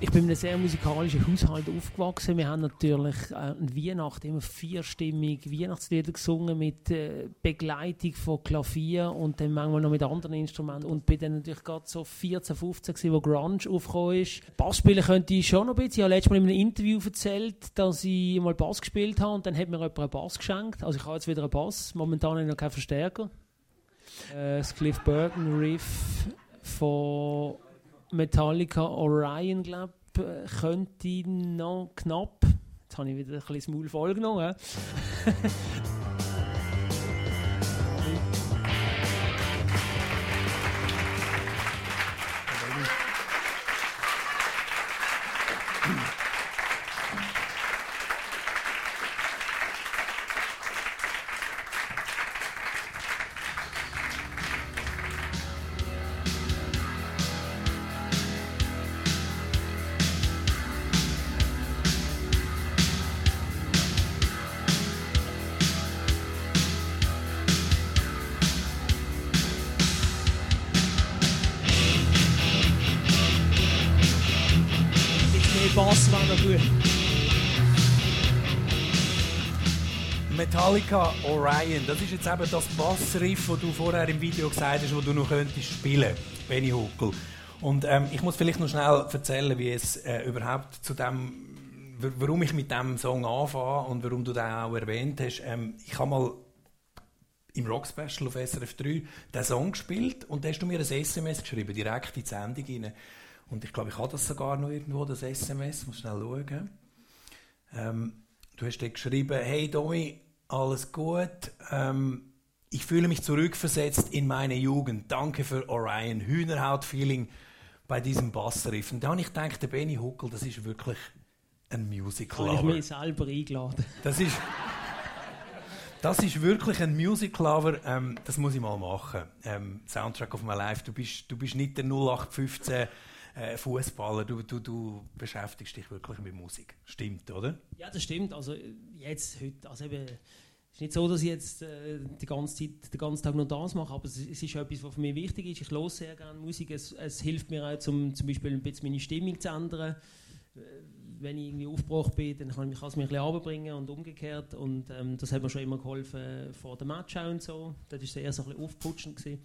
Ich bin in einem sehr musikalischen Haushalt aufgewachsen. Wir haben natürlich äh, an Weihnachten immer vierstimmig Weihnachtslieder gesungen mit äh, Begleitung von Klavier und dann manchmal noch mit anderen Instrumenten. Und bin dann natürlich gerade so 14, 15 gewesen, wo Grunge aufgekommen ist. Bass spielen könnte ich schon noch ein bisschen. Ich habe letztes Mal in einem Interview erzählt, dass ich mal Bass gespielt habe und dann hat mir jemand einen Bass geschenkt. Also ich habe jetzt wieder einen Bass. Momentan habe ich noch keinen Verstärker. Äh, das Cliff Burton Riff von Metallica Orion, glaube ich, könnte noch knapp. Jetzt habe ich wieder ein bisschen das Maul vollgenommen. Metallica Orion, das ist jetzt eben das Bassriff, das du vorher im Video gesagt hast, wo du noch könntest spielen, Benny Huckel. Und ähm, ich muss vielleicht noch schnell erzählen, wie es äh, überhaupt zu dem, warum ich mit dem Song anfange und warum du den auch erwähnt hast. Ähm, ich habe mal im Rock Special auf SRF 3 den Song gespielt und da hast du mir ein SMS geschrieben, direkt in die Sendung rein. Und ich glaube, ich habe das sogar noch irgendwo, das SMS, muss schnell schauen. Ähm, du hast dort geschrieben, hey Domi, alles gut, ähm, ich fühle mich zurückversetzt in meine Jugend, danke für Orion, Hühnerhaut-Feeling bei diesem Bassriff. Und da habe ich gedacht, der Benny Huckel, das ist wirklich ein Musical. Habe ich mich selber eingeladen. Das ist... Das ist wirklich ein Music Lover, ähm, das muss ich mal machen. Ähm, Soundtrack of My Life, du bist, du bist nicht der 0815 äh, Fußballer, du, du, du beschäftigst dich wirklich mit Musik. Stimmt, oder? Ja, das stimmt. Also jetzt, heute, also eben, ist nicht so, dass ich jetzt äh, die ganze Zeit, den ganzen Tag nur das mache, aber es, es ist etwas, was für mich wichtig ist. Ich höre sehr gerne Musik. Es, es hilft mir auch, zum, zum Beispiel ein bisschen meine Stimmung zu ändern. Äh, wenn ich irgendwie aufgebracht bin, dann kann ich es mich ein bisschen und umgekehrt. Und ähm, das hat mir schon immer geholfen vor dem Match und so. Das war eher so ein bisschen aufputschend. Gewesen.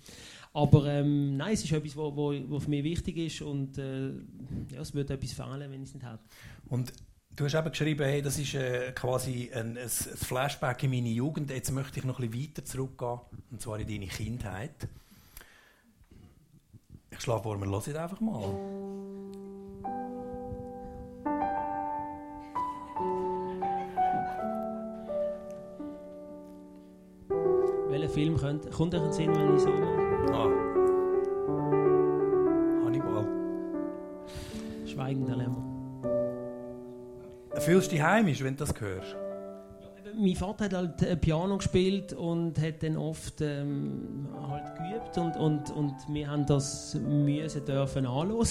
Aber ähm, nein, es ist etwas, was für mich wichtig ist und äh, ja, es würde etwas fehlen, wenn ich es nicht hätte. Und du hast eben geschrieben, hey, das ist äh, quasi ein, ein, ein, Flashback in meine Jugend. Jetzt möchte ich noch ein bisschen weiter zurückgehen, und zwar in deine Kindheit. Ich schlage vor, wir hören einfach mal. Welcher Film könnte, kommt euch in den Sinn, wenn ich so mache? Ah. Hannibal. Schweigen der Lämmer. Fühlst du dich heimisch, wenn du das hörst? mein Vater hat halt äh, Piano gespielt und hat dann oft ähm, halt geübt und, und, und wir haben das müssen dürfen anhören.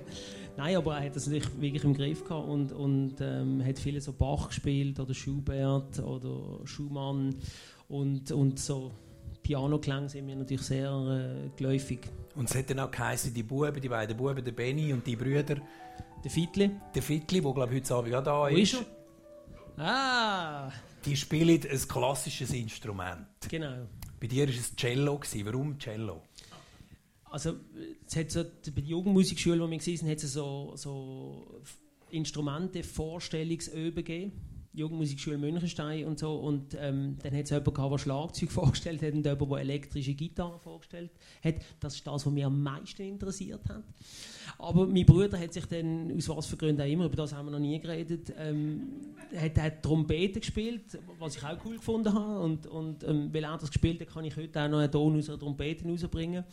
Nein, aber er hat das natürlich wirklich im Griff gehabt und, und ähm, hat viele so Bach gespielt oder Schubert oder Schumann und, und so Pianoklang sind mir natürlich sehr äh, geläufig. Und es hat dann auch geheißen, die Buben, die beiden Buben, der Benny und die Brüder. Der Fittli. Der Fittli, der glaube heute Abend auch da ist. Wo ist er? Ah! Die spielen ein klassisches Instrument. Genau. Bei dir war es Cello. Warum Cello? Also, es hat so, bei der Jugendmusikschule, wo wir waren, hat es so, so Instrumente, Vorstellungsöben gegeben. Jugendmusikschule Münchenstein und so. Und ähm, dann hat es jemanden gehabt, der Schlagzeug vorgestellt hat und jemanden, der elektrische Gitarre vorgestellt hat. Das ist das, was mich am meisten interessiert hat. Aber mein Bruder hat sich dann, aus was für Gründen auch immer, über das haben wir noch nie geredet, ähm, hat, hat Trompete gespielt, was ich auch cool gefunden habe. Und, und ähm, weil er das gespielt hat, kann ich heute auch noch einen Ton aus einer Trompete rausbringen.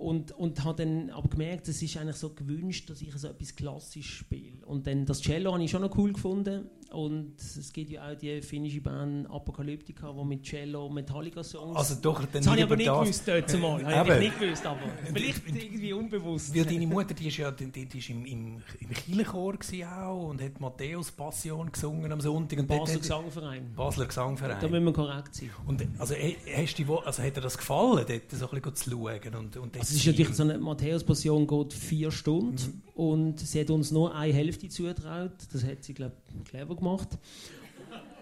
Und, und habe dann aber gemerkt, es ist eigentlich so gewünscht, dass ich so etwas klassisch spiele. Und dann das Cello habe ich schon noch cool gefunden. Und es gibt ja auch die finnische Band Apokalyptika, die mit Cello Metallica-Songs... Also doch, dann das habe ich aber nicht das. gewusst dort zumal. Habe ich nicht gewusst, aber vielleicht irgendwie unbewusst. Weil deine Mutter, die ist ja die, die ist im, im, im Kirchenchor auch und hat Matthäus Passion gesungen am Sonntag. Und Basler Gesangverein. Basler Gesangverein. Da müssen wir korrekt sein. Und also, hast du, also hat dir das gefallen, dort so ein bisschen zu schauen? Und, und Also es ist natürlich so eine Matthäus-Passion geht vier Stunden mhm. und sie hat uns nur eine Hälfte zugetraut. Das hat sie, glaube ich, clever gemacht.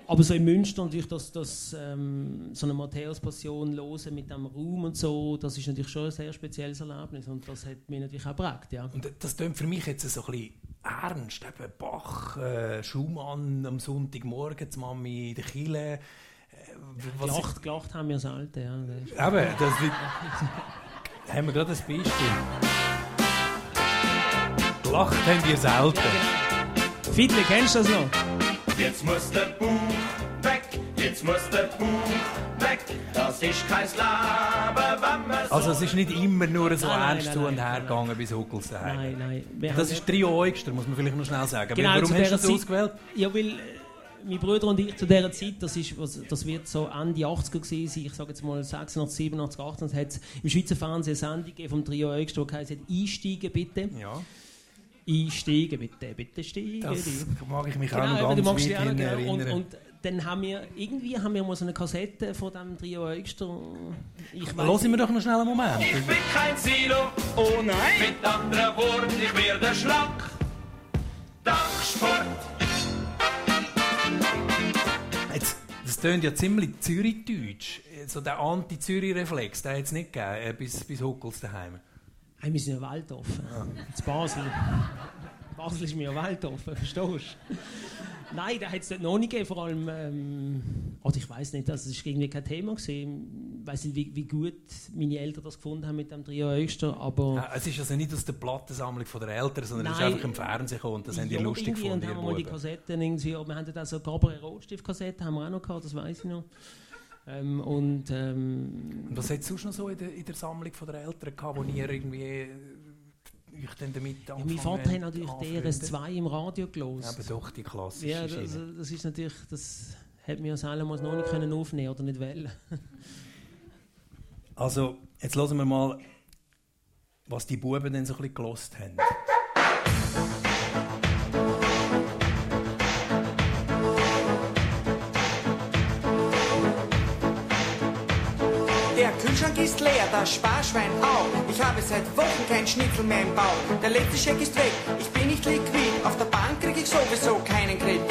Aber so in Münster natürlich, dass, dass ähm, so eine Matthäus-Passion hören mit dem Raum und so, das ist natürlich schon ein sehr spezielles Erlebnis und das hat mich natürlich auch geprägt, ja. Und das klingt für mich jetzt so ein bisschen ernst, eben Bach, äh, Schumann am Sonntagmorgen, die Mami in der Kille. Äh, gelacht, gelacht haben wir selten, ja. Eben, das haben wir gerade ein Beispiel. Gelacht haben wir selten. Fiedle, kennst du das noch? Jetzt muss der Buch weg, jetzt muss der Buch weg. Das ist kein Leben, wenn man so Also es ist nicht immer nur so nein, ernst nein, zu und her gegangen bis Huckels daheim. Nein, nein. Das ist Trio Eugster, muss man vielleicht noch schnell sagen. Genau, warum hast du das ausgewählt? Ja, weil... Äh, mein Bruder und ich zu dieser Zeit, das, ist, das wird so Ende 80er gewesen sein, ich sage jetzt mal 86, 87, 88, hat es im Schweizer Fernsehen eine Sendung vom Trio Eugster, die heisst «Einsteigen bitte». Ja einsteigen, bitte, bitte steigen. Das mag ich mich genau, auch noch ganz weit genau. erinnern. Und, und, dann haben wir, irgendwie haben wir mal so eine Kassette von dem Trio Eugster. Ich Lassen wir doch noch schnell einen Moment. Ich bin kein Silo, oh nein. Mit anderen Worten, ich werde schlank. Dachsport. Das tönt ja ziemlich Zürich-Deutsch. So der Anti-Zürich-Reflex, den hat es nicht gegeben, äh, bis, bis Huckels daheim. Hey, wir sind ja weltoffen. Ja. In Basel. Basel ist mir ja weltoffen, verstehst du? Nein, da hat es noch nicht gegeben, vor allem, ähm, oder ich weiß nicht, das ist irgendwie kein Thema. Ich weiß nicht, wie, wie, gut meine Eltern das gefunden haben mit dem Trio Öster, aber... Ja, es ist also nicht aus der Plattensammlung der Eltern, sondern Nein, es ist einfach im Fernsehen gekommen und das haben die lustig gefunden, und haben wir die Kassetten irgendwie, wir haben dann so Gabriel Rotstift-Kassetten haben wir auch noch gehabt, das weiß ich noch. Ähm, und, ähm, und was hat es sonst noch so in der, in der Sammlung der Eltern gehabt, wo ihr irgendwie ich dann damit ja, Mein Vater hat natürlich DRS2 im Radio gelesen. Aber doch, die klassische Ja, das, das, ist natürlich, das hätte mir selber noch nicht können aufnehmen oder nicht wollen. also, jetzt hören wir mal, was die Buben dann so ein bisschen gelost haben. Kühlschrank ist leer, das Sparschwein auch. Ich habe seit Wochen kein Schnitzel mehr im Bauch. Der letzte Scheck ist weg, ich bin nicht liquid. Auf der Bank krieg ich sowieso keinen Kredit.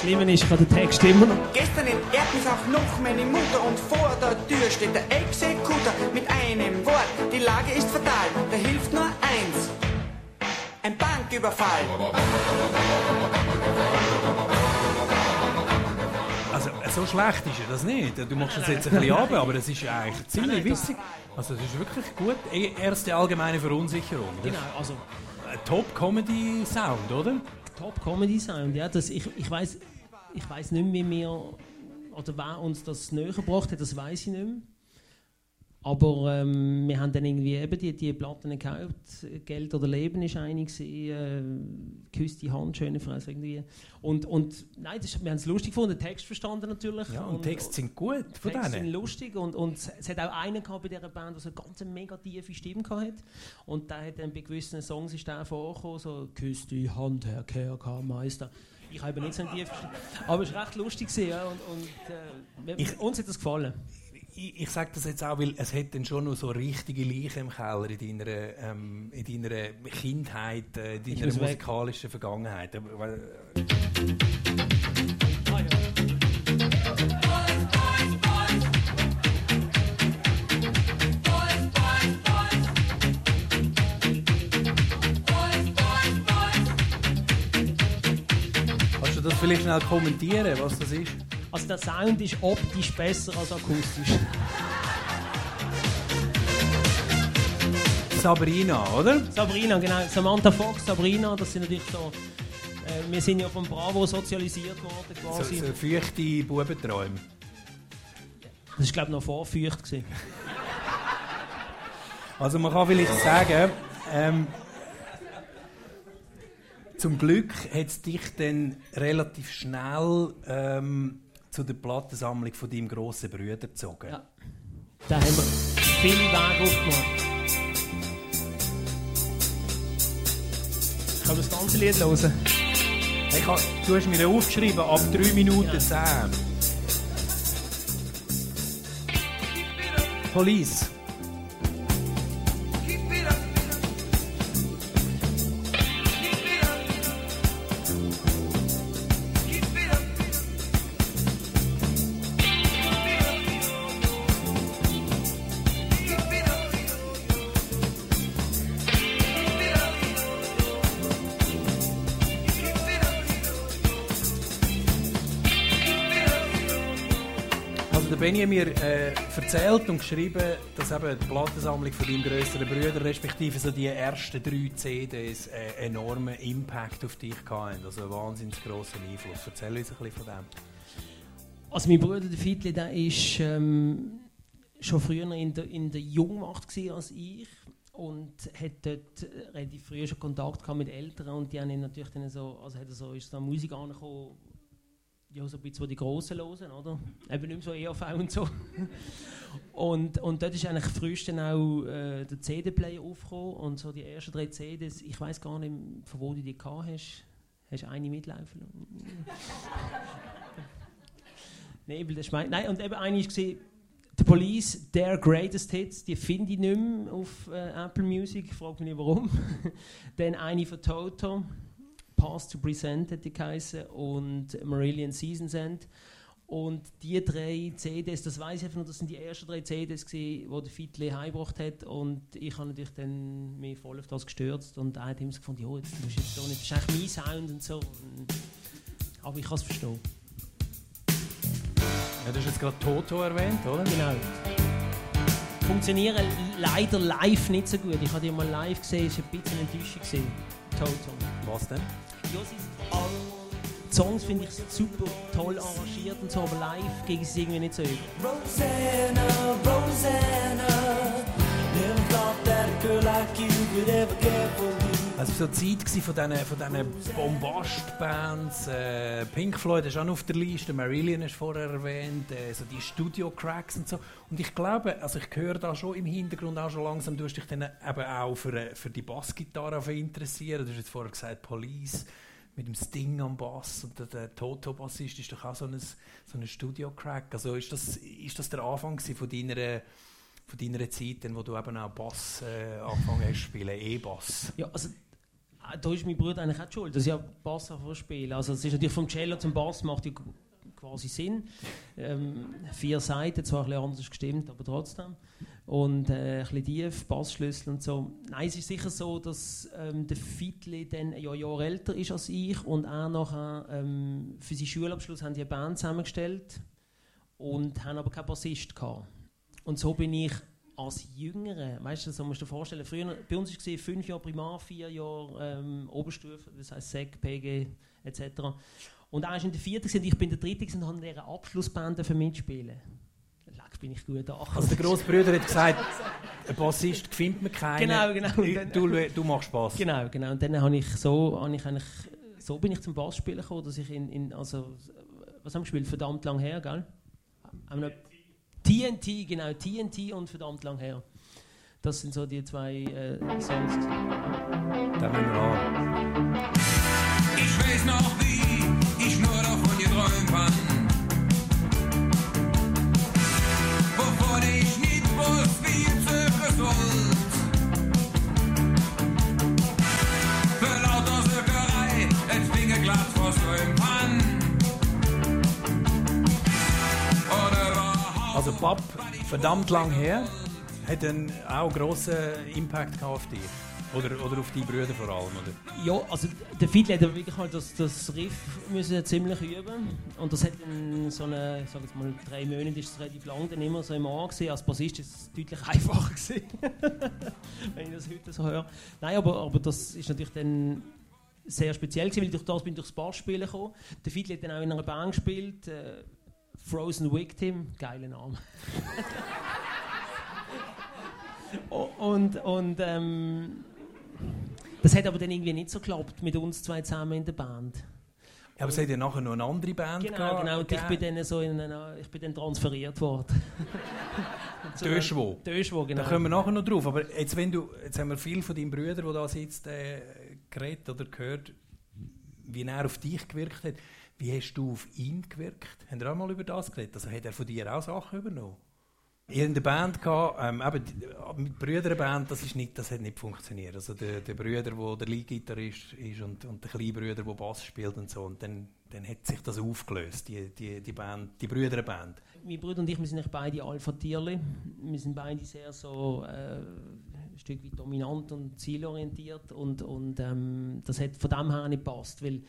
Schlimm ist gerade der Text immer noch. Gestern entehrt mich auch noch meine Mutter und vor der Tür steht der Exekutor mit einem Wort. Die Lage ist fatal, da hilft nur eins. Ein Banküberfall. So schlecht ist das nicht. Du machst das jetzt ein bisschen ab, aber es ist eigentlich ziemlich witzig. Also es ist wirklich gut. E, erste allgemeine Verunsicherung. Genau, also... Top-Comedy-Sound, oder? Top-Comedy-Sound, ja. Das, ich ich weiß ich weiß nicht mehr, wie wir... Oder wer uns das näher gebracht hat, das weiß ich nicht mehr. Aber ähm, wir haben dann irgendwie eben die, die Platten gekauft. Geld oder Leben ist eine äh, Küsste Hand, schöne Frau irgendwie. Und, und nein, das, wir haben es lustig gefunden, den Text verstanden natürlich. Ja, und, und Texte sind gut von Texte denen. sind lustig und, und es hat auch einen gehabt bei dieser Band, der so eine ganz mega tiefe Stimme hatte. Und der hat dann bei gewissen Songs ist der vorgekommen, so «Küsst die Hand, Herr KRK-Meister». Ich habe nicht so Stimme. Aber es war recht lustig. Ja, und, und äh, ich, uns hat das gefallen ich, ich sage das jetzt auch, weil es hat dann schon noch so richtige Leichen im Keller in deiner, ähm, in deiner Kindheit, äh, in deiner musikalischen weg. Vergangenheit. Äh, Kannst du das vielleicht schnell kommentieren, was das ist? Also der Sound ist optisch besser als akustisch. Sabrina, oder? Sabrina, genau. Samantha Fox, Sabrina, das sind natürlich so. Äh, wir sind ja vom Bravo sozialisiert worden quasi. So, so feuchte Bubenträume. Das war glaube ich noch vorfeucht. also man kann vielleicht sagen, ähm, zum Glück hat es dich dann relativ schnell ähm, zu der Plattensammlung von deinem grossen Bruder gezogen. Ja. Da haben wir viele Wege aufgemacht. Ich kann das ganze Lied hören. Ich habe, du hast mir aufgeschrieben, ab 3 Minuten ja. 10. Police. Benny mir äh, erzählt und geschrieben, dass eben die Plattensammlung von deinem grösseren Bruder, respektive so die ersten drei CDs, äh, enormen Impact auf dich hatten. Also einen wahnsinnig grossen Einfluss. Erzähl uns ein bisschen von dem. Also mein Bruder, der Fitli, der ist ähm, schon früher in der, in der Jungmacht als ich und hat dort äh, relativ früh schon Kontakt gehabt mit Eltern und die haben ihn natürlich dann so, also hat er so, ist so Musik angekommen, ja, so ein bisschen, die Grossen hören, oder? Eben nicht mehr so EAV und so. und, und dort ist eigentlich frühest dann auch äh, der CD-Player aufgekommen und so die ersten drei CDs, ich weiß gar nicht, von wo du die gehabt hast. Hast du eine mitlaufen? Nebel, das meint. Nein, und eben eine war The Police, Their Greatest Hits, die finde ich nicht mehr auf äh, Apple Music, frage mich nicht warum. Dann eine von Toto, Past to Present hat die geheißen, und Marillion Seasons End. Und die drei CDs, das weiß ich einfach nur, das sind die ersten drei CDs, die der Fitli heimgebracht hat. Und ich habe natürlich dann mich voll auf das gestürzt. Und er hat immer so gefunden, ja, jetzt musst du jetzt so nicht, das ist eigentlich mein Sound und so. Aber ich kann es verstehen. Ja, du hast jetzt gerade Toto erwähnt, oder? Genau. Funktionieren leider live nicht so gut. Ich habe die mal live gesehen, es war ein bisschen enttäuschend. Toto. Was denn? Die Songs finde ich super toll arrangiert und so, aber live gegen sie irgendwie nicht so über. Rosanna, Rosanna, never thought that a girl like you could ever care for me. Also so Zeit von diesen, von diesen Bombast-Bands. Äh, Pink Floyd ist auch auf der Liste, Marillion du vorher erwähnt, äh, so die Studio-Cracks und so. Und ich glaube, also ich höre da schon im Hintergrund auch schon langsam, du hast dich dann eben auch für, äh, für die Bassgitarre interessiert. Du hast jetzt vorher gesagt, Police mit dem Sting am Bass und der, der Toto-Bassist ist doch auch so ein, so ein Studio-Crack. Also ist das, ist das der Anfang von deiner von deiner Zeit, wo du eben auch Bass äh, angefangen hast zu spielen, E-Bass? Ja, also da ist mein Bruder eigentlich auch schuld, dass ich Bass spielen. Also es ist natürlich vom Cello zum Bass macht ja quasi Sinn. Ähm, vier Seiten, zwar ein bisschen anders gestimmt, aber trotzdem. Und äh, ein bisschen tief, Bassschlüssel und so. Nein, es ist sicher so, dass ähm, der Fitli dann ein Jahr älter ist als ich und auch nachher ähm, für seinen Schulabschluss haben die eine Band zusammengestellt und haben aber keinen Bassist gehabt. Und so bin ich als Jüngere, weißt du, so musst du dir vorstellen, früher, bei uns war es fünf Jahre Primar, vier Jahre ähm, Oberstufe, das heisst SEC, PG etc. Und er war in der vierten und ich bin in der dritten und habe in dieser Abschlussband dafür mitspielen. Leck, bin ich gut an. Also der grosse Bruder hat gesagt, ein Bassist findet man keinen. Genau, genau. Dann- Du, du machst Spass. Genau, genau. Und dann habe ich so, habe ich eigentlich, so bin ich zum Bassspielen gekommen, dass ich in, in also, was haben wir gespielt? Verdammt lang her, gell? Haben wir noch TNT, genau, TNT und verdammt lang her. Das sind so die zwei äh, Songs. Dann wir an. Ich weiß noch wie ich nur davon geträumt hab. Also Pap, verdammt lang her, hat einen auch grossen Impact gehabt auf dich. Oder, oder auf die Brüder vor allem, oder? Ja, also der Fiedler hat wirklich halt das, das Riff müssen ziemlich üben und das hat in so eine, ich sag jetzt mal drei Monate ist es relativ lang dann immer so im Ohr gesehen. Als Bassist ist es deutlich einfacher gewesen, wenn ich das heute so höre. Nein, aber, aber das ist natürlich dann sehr speziell gewesen, weil durch das bin ich durchs Bassspielen gekommen. Der Fiedler hat dann auch in einer Band gespielt, äh, Frozen Victim, geiler Name. Und und ähm, das hat aber dann irgendwie nicht so geklappt mit uns zwei zusammen in der Band. Ja, aber es hat ja nachher noch eine andere Band Genau, gehabt, genau. Und ich bin dann so in eine, ich bin dann transferiert worden. Einer- Döschwo. Döschwo, genau. Da kommen wir nachher noch drauf. Aber jetzt, wenn du, jetzt haben wir viel von deinem Bruder, der da sitzt, äh, geredet oder gehört, wie er auf dich gewirkt hat. Wie hast du auf ihn gewirkt? Haben wir auch mal über das geredet? Also hat er von dir auch Sachen übernommen? ihr in der Band gehabt, ähm, eben, die- mit Brüderband, das, ist nicht, das hat nicht funktioniert. Also der, der Brüder, wo der Leadgitarrist ist und, und der kleine Brüder, der Bass spielt und so. Und dann, dann hat sich das aufgelöst, die, die, die Band, die Brüderband. Mein Bruder und ich, wir sind eigentlich beide Alpha-Tierli. Wir sind beide sehr so äh, ein Stück weit dominant und zielorientiert und, und ähm, das hat von dem her nicht gepasst, weil,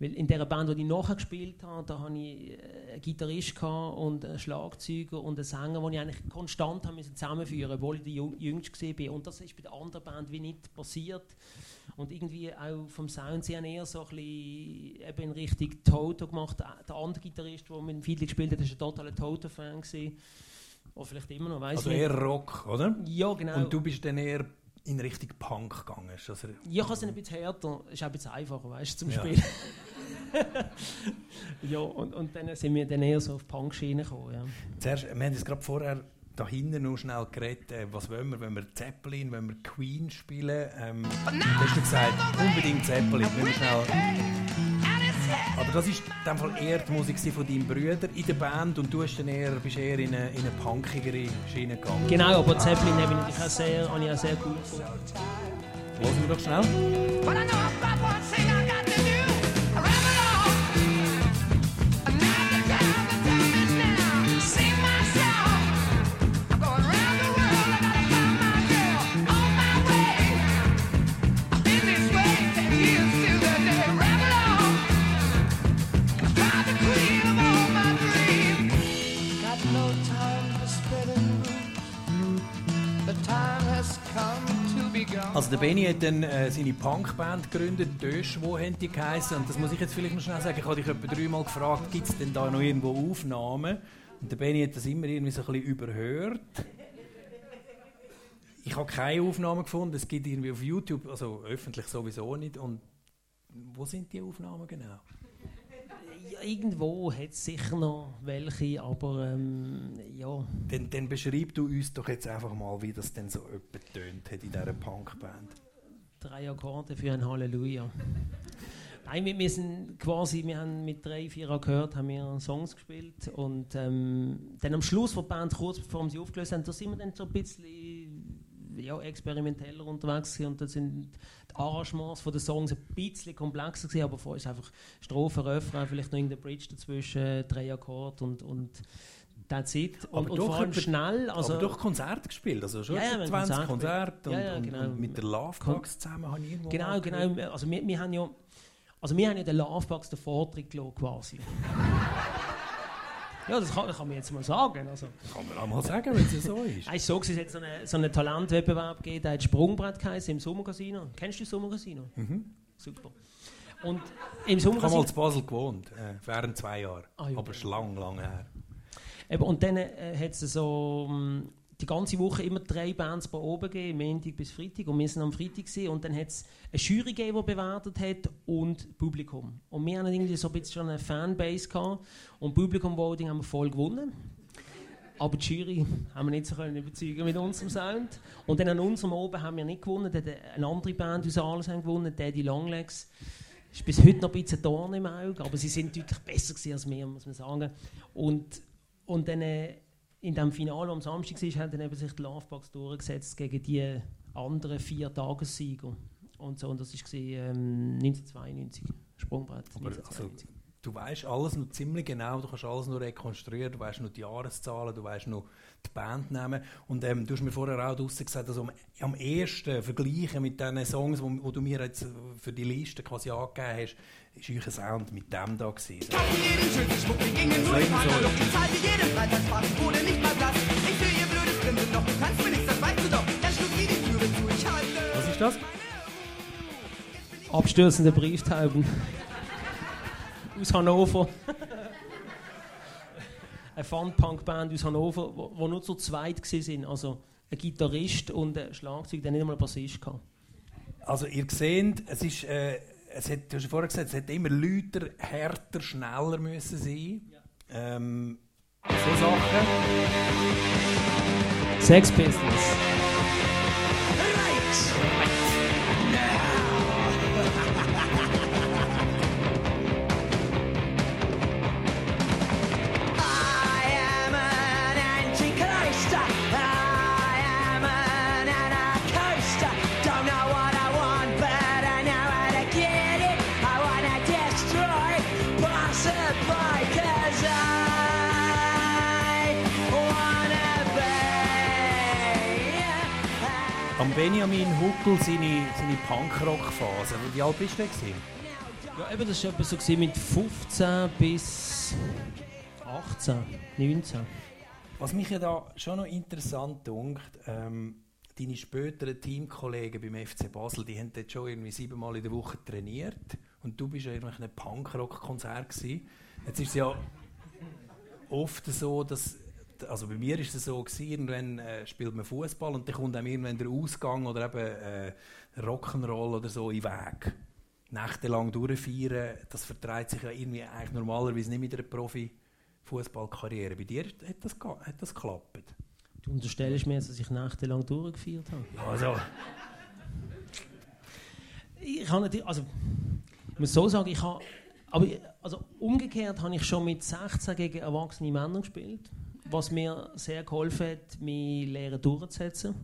weil in der Band, die ich nachher gespielt habe, da hatte ich äh, einen Gitarrist und einen Schlagzeuger und einen Sänger, den ich eigentlich konstant haben müssen zusammenführen obwohl ich der Jüng- Jüngste war. Und das ist bei der anderen Band wie nicht passiert. Und irgendwie auch vom Sound sehr eher so ein bisschen eben in Richtung Toto gemacht. Der andere Gitarrist, der mit dem Fiedli gespielt hat, war ein totaler Toto-Fan. Oder vielleicht immer noch, weiß Also ich nicht. eher Rock, oder? Ja, genau. Und du bist dann eher in Richtung Punk gegangen. Er- ja, ich habe es ein bisschen härter, ist auch ein bisschen einfacher, weißt du, zum. Spielen. ja, und, und dann sind wir dann eher so auf Punk-Schiene gekommen. Ja. Zuerst, wir haben es gerade vorher da hinten noch schnell geredet, äh, was wollen wir, wenn wir Zeppelin, wenn wir Queen spielen. Ähm, da hast du gesagt, unbedingt Zeppelin, wenn wir schnell... Aber das ist in dem Fall eher die Musik von deinem Bruder in der Band und du hast dann eher, bist eher in eine, in eine punkigere Schiene gegangen. Genau, aber Zeppelin habe ich auch sehr, habe ich auch sehr cool gefunden. Hören wir doch schnell. Also der Benny hat dann äh, seine Punkband gegründet, Dösch, wo haben die geheißen? Und das muss ich jetzt vielleicht noch schnell sagen, ich habe dich etwa dreimal gefragt, gibt es denn da noch irgendwo Aufnahmen? Und der Benny hat das immer irgendwie so ein bisschen überhört. Ich habe keine Aufnahmen gefunden, es gibt irgendwie auf YouTube, also öffentlich sowieso nicht. Und wo sind die Aufnahmen genau? Irgendwo hat es sicher noch welche, aber ähm, ja. Dann, dann beschreib du uns doch jetzt einfach mal, wie das denn so etwa tönt hat in dieser Punkband. drei Akkorde für ein Halleluja. Nein, wir, wir sind quasi, wir haben mit drei, vier Akkorden haben wir Songs gespielt und ähm, dann am Schluss von der Band, kurz bevor wir sie aufgelöst haben, da sind wir dann so ein bisschen ja, experimenteller unterwegs gewesen und da sind die Arrangements von den Songs ein bisschen komplexer gewesen, aber vorher ist einfach Strophe, Refrain, vielleicht noch irgendein Bridge dazwischen, drei Akkorde und, und that's it. Und, Aber und doch vor allem schnell, also aber doch Konzerte gespielt, also schon Ja, ja, etwa wir 20 haben Konzerte Ja, und, genau. und mit der Lovebox zusammen habe ich irgendwo Genau, genau. Also wir, wir haben ja, also wir haben ja den Lovebox den Vortritt gelassen, quasi. ja, das kann, das kann man jetzt mal sagen. Also, Kann man auch mal sagen, wenn es so ist. ist so, es hat so einen so einen Talentwettbewerb gegeben, der hat Sprungbrett geheißen im Sommercasino. Kennst du das Sommercasino? Mhm. Super. Und im Ich habe mal in Basel gewohnt, äh, während zwei Jahren. Ah, ja. Aber schon lang, lang her. Eben, und dann äh, hat es so ähm, die ganze Woche immer drei Bands pro oben gegeben, Montag bis Freitag. Und wir sind am Freitag gewesen, und dann hat es eine Jury gegeben, die bewertet hat und Publikum. Und wir hatten irgendwie so ein bisschen schon eine Fanbase gehabt. Und Publikum Voting haben wir voll gewonnen. Aber die Jury haben wir nicht so können überzeugen mit unserem Sound. Und dann an unserem oben haben wir nicht gewonnen. Dann eine andere Band aus Arlesheim gewonnen, Daddy Longlegs. Ist bis heute noch ein bisschen Dorn im Auge, aber sie sind deutlich besser als wir, muss man sagen. Und, und dann äh, in dem Finale am Samstag war, hat dann eben sich die Lovebox durchgesetzt gegen die anderen vier Tagessieger. Und so, und das war ähm, 1992, Sprungbrett. Aber also, 1992. du weißt alles noch ziemlich genau, du kannst alles noch rekonstruieren, du weißt noch die Jahreszahlen, du weißt noch die Bandnamen. Und ähm, du hast mir vorher auch draussen gesagt, also am, am ehesten vergleichen mit den Songs, die wo du mir jetzt für die Liste quasi angegeben hast, ist euer Sound mit dem da gewesen. jeden schönen Schmuck, wir gingen nur in meiner Luft. Ich zahle jeden Freitagspass, wurde nicht mal Platz. Ich sehe ihr blödes Grinsen, doch du kannst mir nichts, das weißt du doch. Schlug wie die Türe zu, ich halte. Was ist das? Abstürzende Brieftauben. Aus Hannover. Eine Fun-Punk-Band aus Hannover, wo, wo nur zu zweit waren. Also ein Gitarrist und ein Schlagzeug, der nicht einmal Bassist hatte. Also ihr seht, es ist, äh, es hat, du hast ja vorher gesagt, es hätte immer lauter, härter, schneller müssen sein. Ähm, so Sachen. Sex Pistols. Am Benjamin Huckel seine, seine Punkrock-Phase. Wie alt bist du denn? Ja, eben, das war etwa so mit 15 bis 18, 19. Was mich ja da schon noch interessant dunkt, ähm, deine späteren Teamkollegen beim FC Basel, die haben dort schon irgendwie siebenmal in der Woche trainiert und du bist ja irgendwie in einem Punkrock-Konzert gewesen. Jetzt ist es ja oft so, dass also bei mir ist es so gewesen, irgendwann äh, spielt man Fußball und dann kommt einem irgendwann der Ausgang oder eben äh, Rock'n'Roll oder so in den Weg. Nächtelang durchfeiern, das vertreibt sich ja irgendwie eigentlich normalerweise nicht mit einer Profi-Fußballkarriere. Bei dir hat das, hat das geklappt? Du unterstellst mir jetzt, dass ich nächtelang durchgeführt habe. Also, Ich habe natürlich, also, ich muss so sagen, ich habe, aber also umgekehrt habe ich schon mit 16 gegen erwachsene Männer gespielt, was mir sehr geholfen hat, mich Lehren durchzusetzen.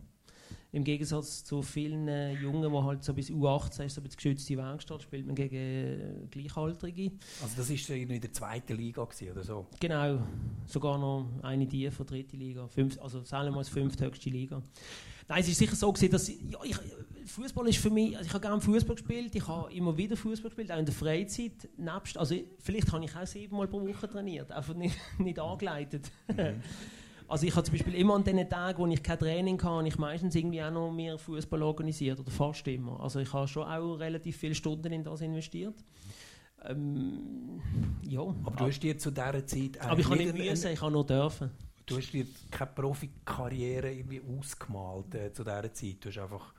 Im Gegensatz zu vielen äh, Jungen, die halt so bis U18 ist, so bisschen geschützte Werkstatt, spielt man gegen äh, Gleichaltrige. also das war irgendwie in der zweiten Liga gewesen, oder so? Genau, sogar noch eine die von dritte Liga, fünf, also sagen wir mal fünfthöchste Liga. Nein, es ist sicher so gewesen, dass ja, ich, Fußball ist für mich, also ich habe gerne Fußball gespielt, ich habe immer wieder Fußball gespielt, auch in der Freizeit. Nebst, also vielleicht habe ich auch siebenmal pro Woche trainiert, einfach nicht, nicht angeleitet. Also ich habe zum Beispiel immer an den Tagen, wo ich kein Training hatte, habe ich meistens irgendwie auch noch mehr Fußball organisiert oder fast immer. Also ich habe schon auch relativ viele Stunden in das investiert. Ähm, ja. Aber du hast dir zu dieser Zeit Aber ich habe nicht müssen, ich habe nur dürfen. Du hast dir keine Profikarriere irgendwie ausgemalt äh, zu dieser Zeit. Du hast einfach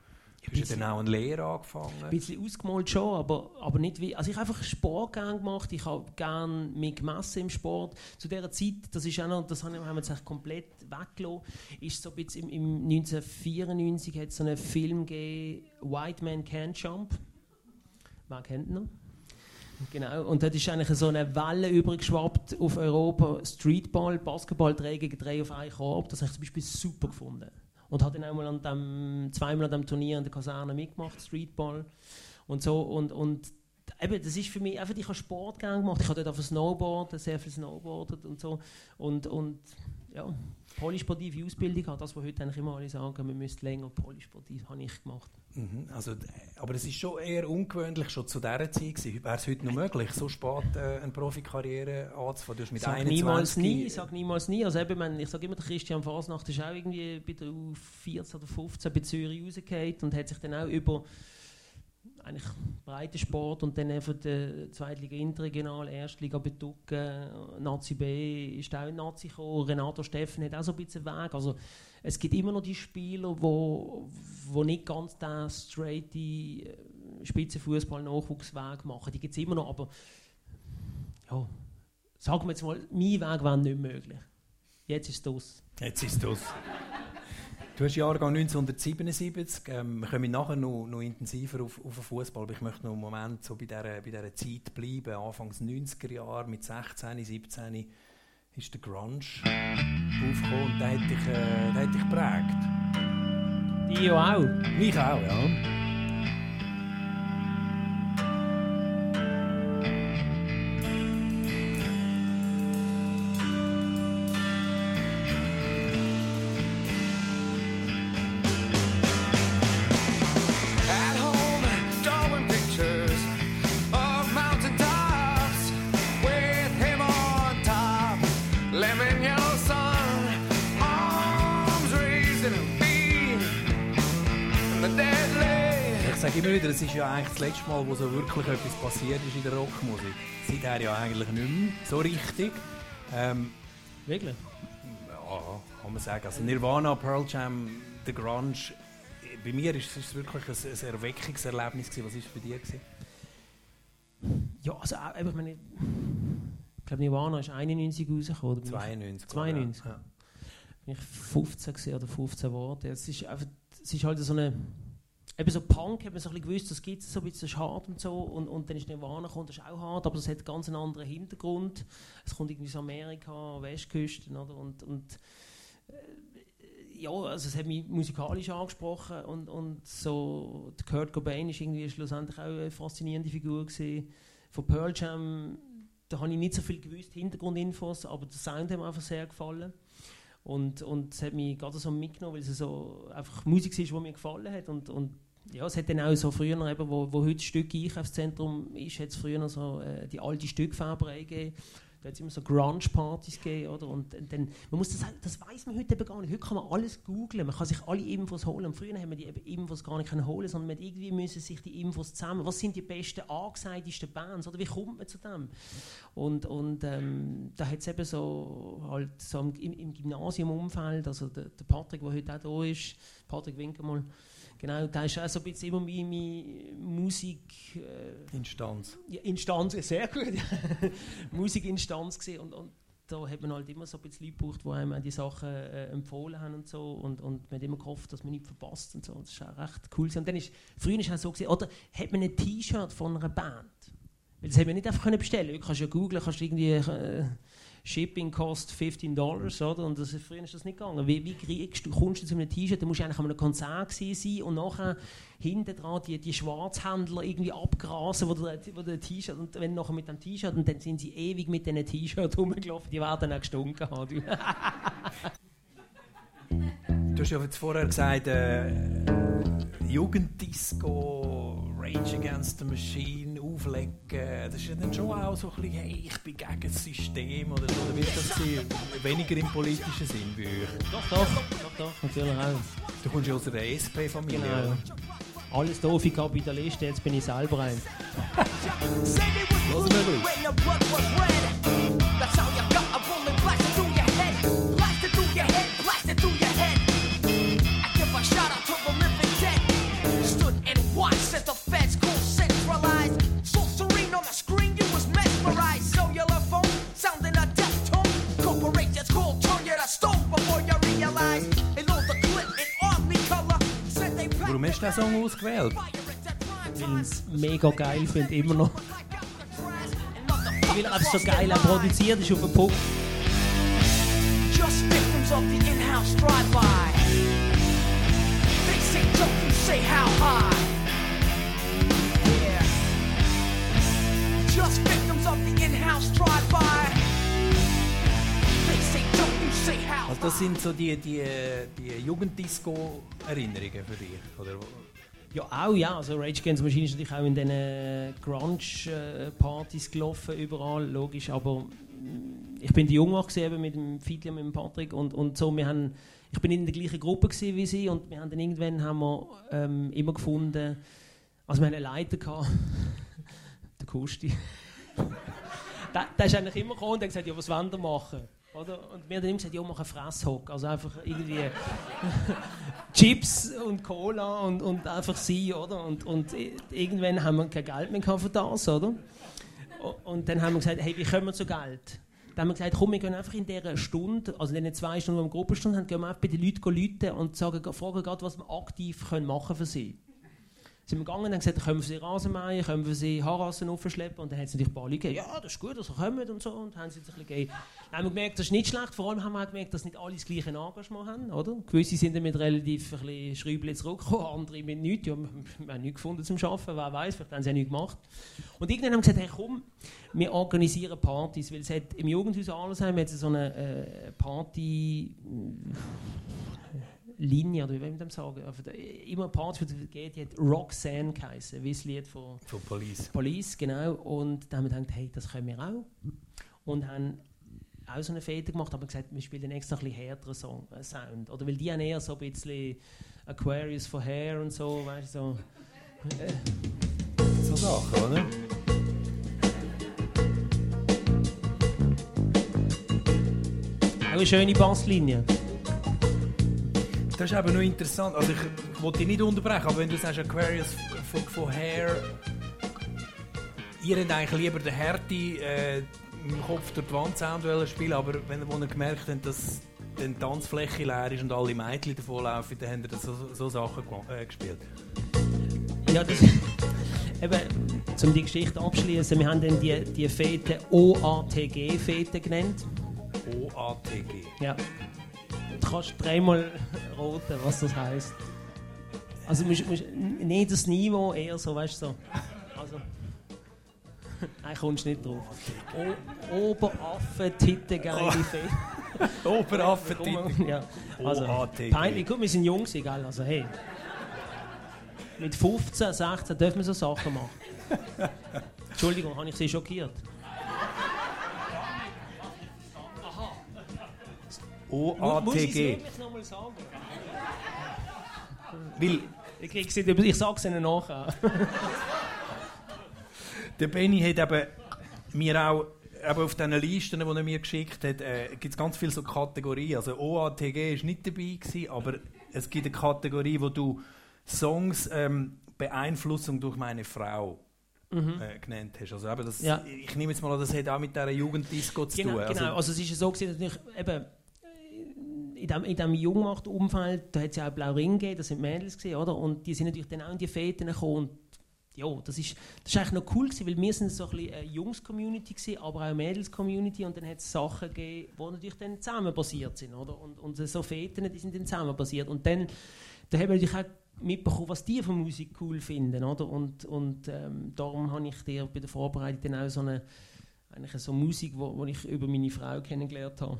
du hast ja dann auch eine Lehre angefangen. Ein bisschen ausgemalt schon, aber, aber nicht wie. Also ich habe einfach Sport gern gemacht, ich habe gern mich gemessen im Sport. Zu dieser Zeit, das ist auch noch, das haben wir jetzt komplett weggelassen, ist so ein bisschen im, im 1994 hat es so einen Film gegeben, White Man Can't Jump. Wer kennt ihn noch? Genau, und dort ist eigentlich so eine Welle übergeschwappt auf Europa. Streetball, Basketball, drei gegen drei auf einen Korb. Das habe ich zum Beispiel super gefunden. Und habe dann auch mal an dem, zweimal an dem Turnier in der Kaserne mitgemacht, Streetball und so. Und, und eben, das ist für mich einfach, ich habe Sport gemacht. Ich habe dort auf Snowboard, sehr viel snowboardet und so. Und, und ja, polysportive Ausbildung hat das, was heute eigentlich immer alle sagen, man müsste länger polysportiv, habe ich gemacht. Mhm, also, äh, aber es ist schon eher ungewöhnlich, schon zu dieser Zeit gewesen. Wäre es heute noch möglich, so spät äh, eine Profikarriere anzufangen? Du hast mit 21 niemals nie, ich sage niemals nie. Also eben, wenn- ich sage immer, der Christian Fasnacht ist auch irgendwie bei der U14 oder 15 bei Zürich rausgefallen und hat sich dann auch über eigentlich Breitensport und dann von der Zweitliga Interregional, Erstliga Beducken, Nazi B ist auch in Nazi gekommen, Renato Steffen hat auch so ein bisschen Weg. Also es gibt immer noch die Spieler, wo, wo nicht ganz den straight Spitzenfußball-Nachwuchsweg machen. Die gibt es immer noch, aber ja, sagen wir jetzt mal, mein Weg wäre nicht möglich. Jetzt ist es. Jetzt ist es Du hast Jahrgang 1977. Ähm, wir kommen nachher noch, noch intensiver auf, auf den Fußball, aber ich möchte noch einen Moment so bei dieser, bei dieser Zeit bleiben. Anfangs 90er Jahre, mit 16, 17 ist der Grunge aufgekommen und der hat dich, äh, der hat dich geprägt. Die ja auch. Mich auch, ja. Eigentlich das letzte Mal, wo so wirklich etwas passiert ist in der Rockmusik. Seither ja eigentlich nicht mehr so richtig. Ähm, Wirklich? ja, kann man sagen. Also Nirvana, Pearl Jam, The Grunge. Bei mir ist es wirklich ein, ein Erweckungserlebnis. Gewesen. Was war es bei dir? Gewesen? Ja, also eben, ich meine, ich glaube, Nirvana ist 91 rausgekommen. oder bin ich- 92. 92. Ja. bin ich 15 gewesen oder 15 geworden. Es ist einfach, es ist halt so eine, eben so Punk, hat man so ein gewusst, das gibt es so ein bisschen, das ist hart und so. Und, und dann ist Nirvana gekommen, das ist auch hart, aber das hat ganz einen anderen Hintergrund. Es kommt irgendwie aus Amerika, Westküsten, oder? Und, und äh, ja, also es hat mich musikalisch angesprochen und, und so, Kurt Cobain ist irgendwie schlussendlich auch eine faszinierende Figur gewesen. Von Pearl Jam, da habe ich nicht so viel gewusst, Hintergrundinfos, aber der Sound hat mir einfach sehr gefallen. Und, und es hat mich gerade so mitgenommen, weil es so einfach Musik ist, die mir gefallen hat. Und, und ja, es hat dann auch so früher, eben, wo, wo heute Stück Einkaufszentrum ist, hat es früher so äh, die alte Stückfärberei gegeben. Da hat es immer so Grunge-Partys gegeben, oder? Und dann, man muss das, das weiß man heute eben gar nicht. Heute kann man alles googlen, man kann sich alle Infos holen. Und früher haben wir die Infos gar nicht können holen, sondern man irgendwie müssen sich die Infos zusammen. Was sind die besten angesagtesten Bands, oder? Wie kommt man zu dem? Und, und ähm, da hat es eben so halt so im, im Gymnasiumumfeld, also der, der Patrick, der heute auch da ist, Patrick Winker mal, genau, da ist auch so ein bisschen immer meine Musik. Äh, Instanz. ja, Instanz, sehr gut. Musikinstanz gesehen und, und da hat man halt immer so ein bisschen Leute gebraucht, die einem die Sachen äh, empfohlen haben und so und, und man hat immer gehofft, dass man nicht verpasst und so. Das ist auch recht cool. Und dann ist, früher ist es auch so gewesen, oder hat man ein T-Shirt von einer Band? Weil das haben wir nicht einfach können bestellen. Du kannst ja googlen, kannst irgendwie äh, Shipping cost 15 Dollars, oder? Und das, früher ist das nicht gegangen. Wie, wie kriegst du, kommst du zu einem T-Shirt? Da musst du eigentlich an einem Konzert sein und nachher hinten dran die, die Schwarzhändler irgendwie abgrasen, wo der, wo der T-Shirt und wenn nachher mit dem T-Shirt und dann sind sie ewig mit diesen T-Shirt rumgelaufen, die werden auch gestunken haben. du. Du hast ja jetzt vorher gesagt, äh, Jugenddisco, Rage Against the Machine, Auflegen, das ist ja dann schon auch so ein bisschen, hey, ich bin gegen das System oder so. Oder wie ist das weniger im politischen Sinn bei euch? doch, doch, doch, doch, natürlich auch. Du kommst ja aus einer SP-Familie. Genau. Alles doofe Kapitalisten, jetzt bin ich selber ein. Ugly. when the hast du den Song ausgewählt? Weil ich es mega geil finde, immer noch. Weil einfach so geil auch produziert ist auf den Punkt. Just victims of the in-house drive-by. They say don't you say how high. Yeah. Just victims of the in-house drive-by. Also das sind so die, die, die Jugenddisco-Erinnerungen für dich, oder? Ja, auch ja. Also Rage Against the Machine ist natürlich auch in diesen Grunge-Partys gelaufen, überall, logisch. Aber ich bin die gewesen, eben mit dem Fiedli und mit dem Patrick und, und so. Wir haben, ich bin in der gleichen Gruppe wie sie und wir haben dann irgendwann haben wir, ähm, immer gefunden, also wir haben einen Leiter gehabt, der Kusti. der, der ist eigentlich immer gekommen und hat gesagt, ja, was wollen ihr machen? Oder? Und wir haben immer gesagt, ja, mach einen Fresshock. Also einfach irgendwie Chips und Cola und, und einfach sie, oder? Und, und irgendwann haben wir kein Geld mehr für das, oder? Und dann haben wir gesagt, hey, wie kommen wir zu Geld? Dann haben wir gesagt, komm, wir gehen einfach in dieser Stunde, also in den zwei Stunden, die wir Gruppenstunde haben, gehen wir einfach bei den Leuten und sagen, fragen gerade, was wir aktiv können machen für sie. Sind wir gegangen und haben gesagt, können wir sie Rasen mähen, können wir sie Haarrassen aufschleppen und dann hat es natürlich ein paar Leute gegeben, ja, das ist gut, dass sie kommen und so und haben sie uns ein bisschen. Dann haben wir gemerkt, das ist nicht schlecht, vor allem haben wir auch gemerkt, dass nicht alle das gleiche Engagement haben, oder? Gewisse sind dann mit relativ ein bisschen zurückgekommen, andere mit nichts, ja, wir wir haben nichts gefunden zum Arbeiten, wer weiß, vielleicht haben sie ja nichts gemacht. Und irgendwann haben wir gesagt, hey komm, wir organisieren Partys, weil es hat im Jugendhaus Arlesheim hat es so eine äh, Party... Linie, oder wie will man dem sagen? Der- Immer eine Party, die es geht, die hat Roxanne geheißen, wie das Lied von Von Police. Police, genau. Und dann haben wir gedacht, hey, das können wir auch. Und haben auch so eine Fete gemacht, aber gesagt, wir spielen extra ein bisschen härteren Song, äh, Sound. Oder weil die haben eher so ein bisschen Aquarius for Hair und so, weißt du, so. So Sachen, oder? Auch eine schöne Basslinie. Das ist eben noch interessant. Also ich, wollte dich nicht unterbrechen, aber wenn du sagst Aquarius von, von Hair, ihr habt eigentlich lieber den Härte äh, im Kopf durch die Wand Sound spielen, aber wenn ihr gemerkt habt, dass die Tanzfläche leer ist und alle Mädchen davon laufen, dann habt ihr so, so Sachen äh, gespielt. Ja, das, eben, um die Geschichte abzuschließen, wir haben dann die, die Fete OATG-Fete genannt. OATG. Ja. Du kannst dreimal roten, was das heisst. Also musst, musst, nicht das Niveau, eher so, weißt du, so. Also. Nein, kommst nicht drauf. O Oberaffen, Titten, geile Fete. Oberaffentit. ja. Also, peinlich. Gut, wir sind jung, gell? Also, hey. Mit 15, 16 dürfen wir so Sachen machen. Entschuldigung, habe ich Sie schockiert? OATG. wirklich nochmal sagen? Weil Ich, über- ich sage es Ihnen nachher. der Benny hat eben mir auch eben auf diesen Listen, die er mir geschickt hat, äh, gibt es ganz viele so Kategorien. Also OATG ist nicht dabei gewesen, aber es gibt eine Kategorie, wo du Songs ähm, Beeinflussung durch meine Frau äh, genannt hast. Also eben das, Mhm. Ja. Ich nehme jetzt mal an, das hat auch mit dieser Jugenddisco zu Genau, tun. Also, genau. Also, es ist ja so gewesen, natürlich, eben, in diesem, in diesem Jungmacht-Umfeld, da hat es ja auch Blau Ring gegeben, das sind Mädels gewesen, oder? Und die sind natürlich dann auch in die Feten gekommen. Ja, das ist, das ist eigentlich noch cool gewesen, weil wir sind so ein bisschen eine Jungs-Community gewesen, aber auch eine Mädels-Community und dann hat es Sachen gegeben, die natürlich dann zusammen basiert sind, oder? Und, und so Feten, die sind dann zusammen basiert. Und dann, da haben wir natürlich auch mitbekommen, was die von Musik cool finden, oder? Und, und ähm, darum habe ich dir bei der Vorbereitung dann auch so eine eigentlich so Musik, wo ich über meine Frau kennengelernt habe.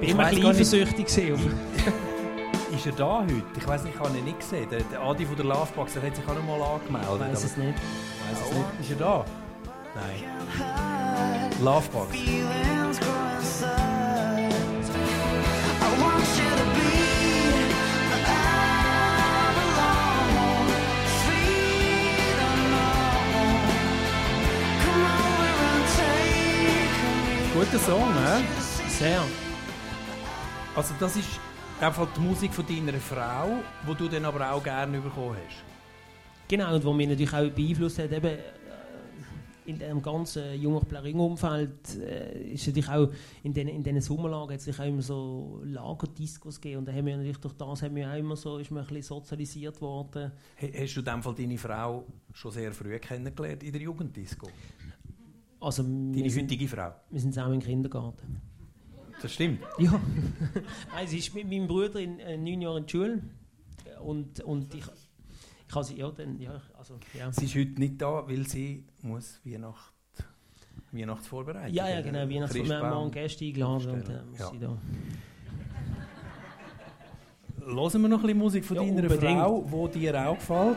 Bin immer ein eifersüchtig Ist er da heute? Ich weiß nicht, ich habe ihn nicht gesehen. Der, der Adi von der Lovebox der hat sich auch noch mal angemeldet. Ich weiß es nicht. Weiss es nicht. Ist er da? Nein. Lovebox. Guter Song, hä? Sehr. Also das ist einfach die Musik von deiner Frau, die du dann aber auch gerne bekommen hast. Genau, und was mich natürlich auch beeinflusst hat, eben äh, in dem ganzen Jungach-Blaring-Umfeld äh, ist natürlich auch in diesen in den Sommerlagen hat es auch immer so Lagerdiscos gegeben und da haben wir natürlich durch das haben wir auch immer so, ist man ein bisschen sozialisiert worden. Ha- Hast du in dem Fall deine Frau schon sehr früh kennengelernt in der Jugenddisco? Also Deine heutige Frau? wir sind zusammen im Kindergarten. Das stimmt. Ja. Nein, sie ist mit meinem Bruder in äh, neun Jahren in der Schule und, und ich, ich habe sie, ja, dann, ja, also, ja. Sie ist heute nicht da, weil sie muss Weihnacht, Weihnachtsvorbereitung. Ja, ja, genau, wie wir haben morgen Gäste eingeladen und dann muss Ja. sie da. Hören wir noch ein bisschen Musik von Ja, deiner unbedingt. Frau, die dir auch gefällt?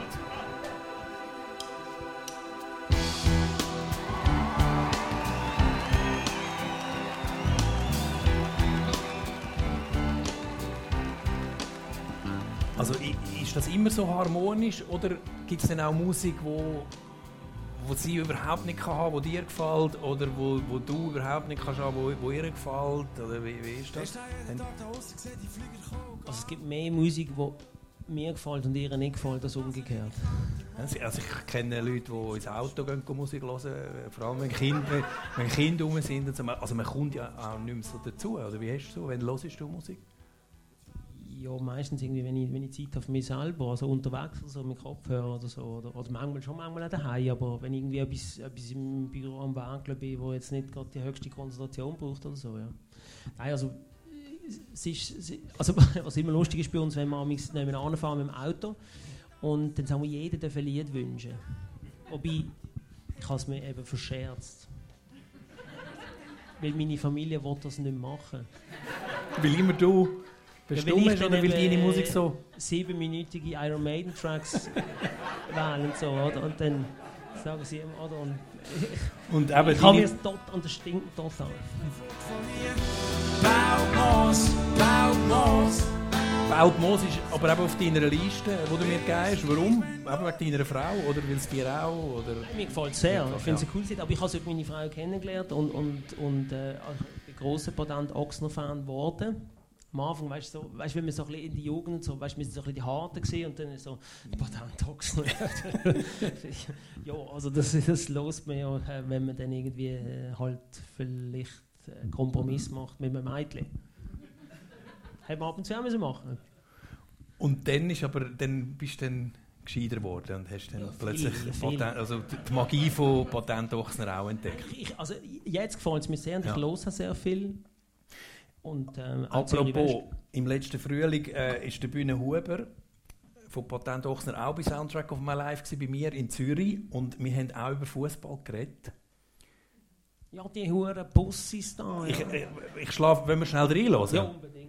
Also ist das immer so harmonisch oder gibt es denn auch Musik, wo, wo sie überhaupt nicht kann haben, wo dir gefällt oder wo, wo du überhaupt nicht kannst haben, wo, wo ihr gefällt oder wie, wie ist das? Also es gibt mehr Musik, die mir gefällt und ihr nicht gefällt, als umgekehrt. Also also ich kenne Leute, die ins Auto gehen, Musik hören, vor allem wenn Kinder, wenn Kinder rum sind. Also man kommt ja auch nicht mehr so dazu. Oder wie hast du so? Wenn hörst du Musik? Ja, meistens irgendwie, wenn ich, wenn ich Zeit habe für mich selber, also unterwegs oder so mit Kopfhörer oder so, oder, oder manchmal schon manchmal auch daheim, aber wenn ich irgendwie etwas, etwas im Büro am Werkeln bin, wo jetzt nicht gerade die höchste Konzentration braucht oder so, ja. Nein, also es ist, also, was immer lustig ist bei uns, wenn wir amigs nebeneinander fahren mit dem Auto und dann sagen wir, jeder darf ein Lied wünschen. Wobei, ich habe es mir eben verscherzt. Weil meine Familie will das nicht machen. Weil immer du bestimmt ich dann oder weil deine äh, Musik so... siebenminütige Iron Maiden Tracks wählen und so, oder? Und dann sagen sie ihm, oder? Und Und eben ich habe mir es tot und das stinkt total. Baumos, Baumos. Baut Moos ist aber eben auf deiner Liste, die du mir gibst. Warum? Eben wegen deiner Frau oder weil es dir auch? Oder? Mir gefällt es sehr. Ich finde es Ja. Zeit, aber ich habe meine Frau kennengelernt und, und, und äh, ich bin grosser Patent Ochsner-Fan geworden. Am Anfang, weißt du, so, weißt, wenn wir so ein bisschen in die Jugend und so, weißt, wir sind so ein bisschen die Harten gesehen und dann so Patent Ochsner. ja, also das, das lost man ja, äh, wenn man dann irgendwie äh, halt vielleicht einen Kompromiss macht mit einem Mädchen. Hätte man ab und zu auch müssen machen Und dann, ist aber, dann bist du dann gescheiter geworden und hast dann Ja, plötzlich viel. Patent, also die die Magie von Patent Ochsner auch entdeckt. ich, also jetzt gefällt es mir sehr und Ja. ich höre sehr viel. Und, ähm, Apropos, im letzten Frühling äh, ist der Bühne Huber von Patent Ochsner auch bei Soundtrack of My Life gewesen, bei mir in Zürich und wir haben auch über Fußball geredet. Ja, die huren Bussis da. Ich, ja. ich, ich schlafe, wenn wir schnell reinhören. ja, unbedingt.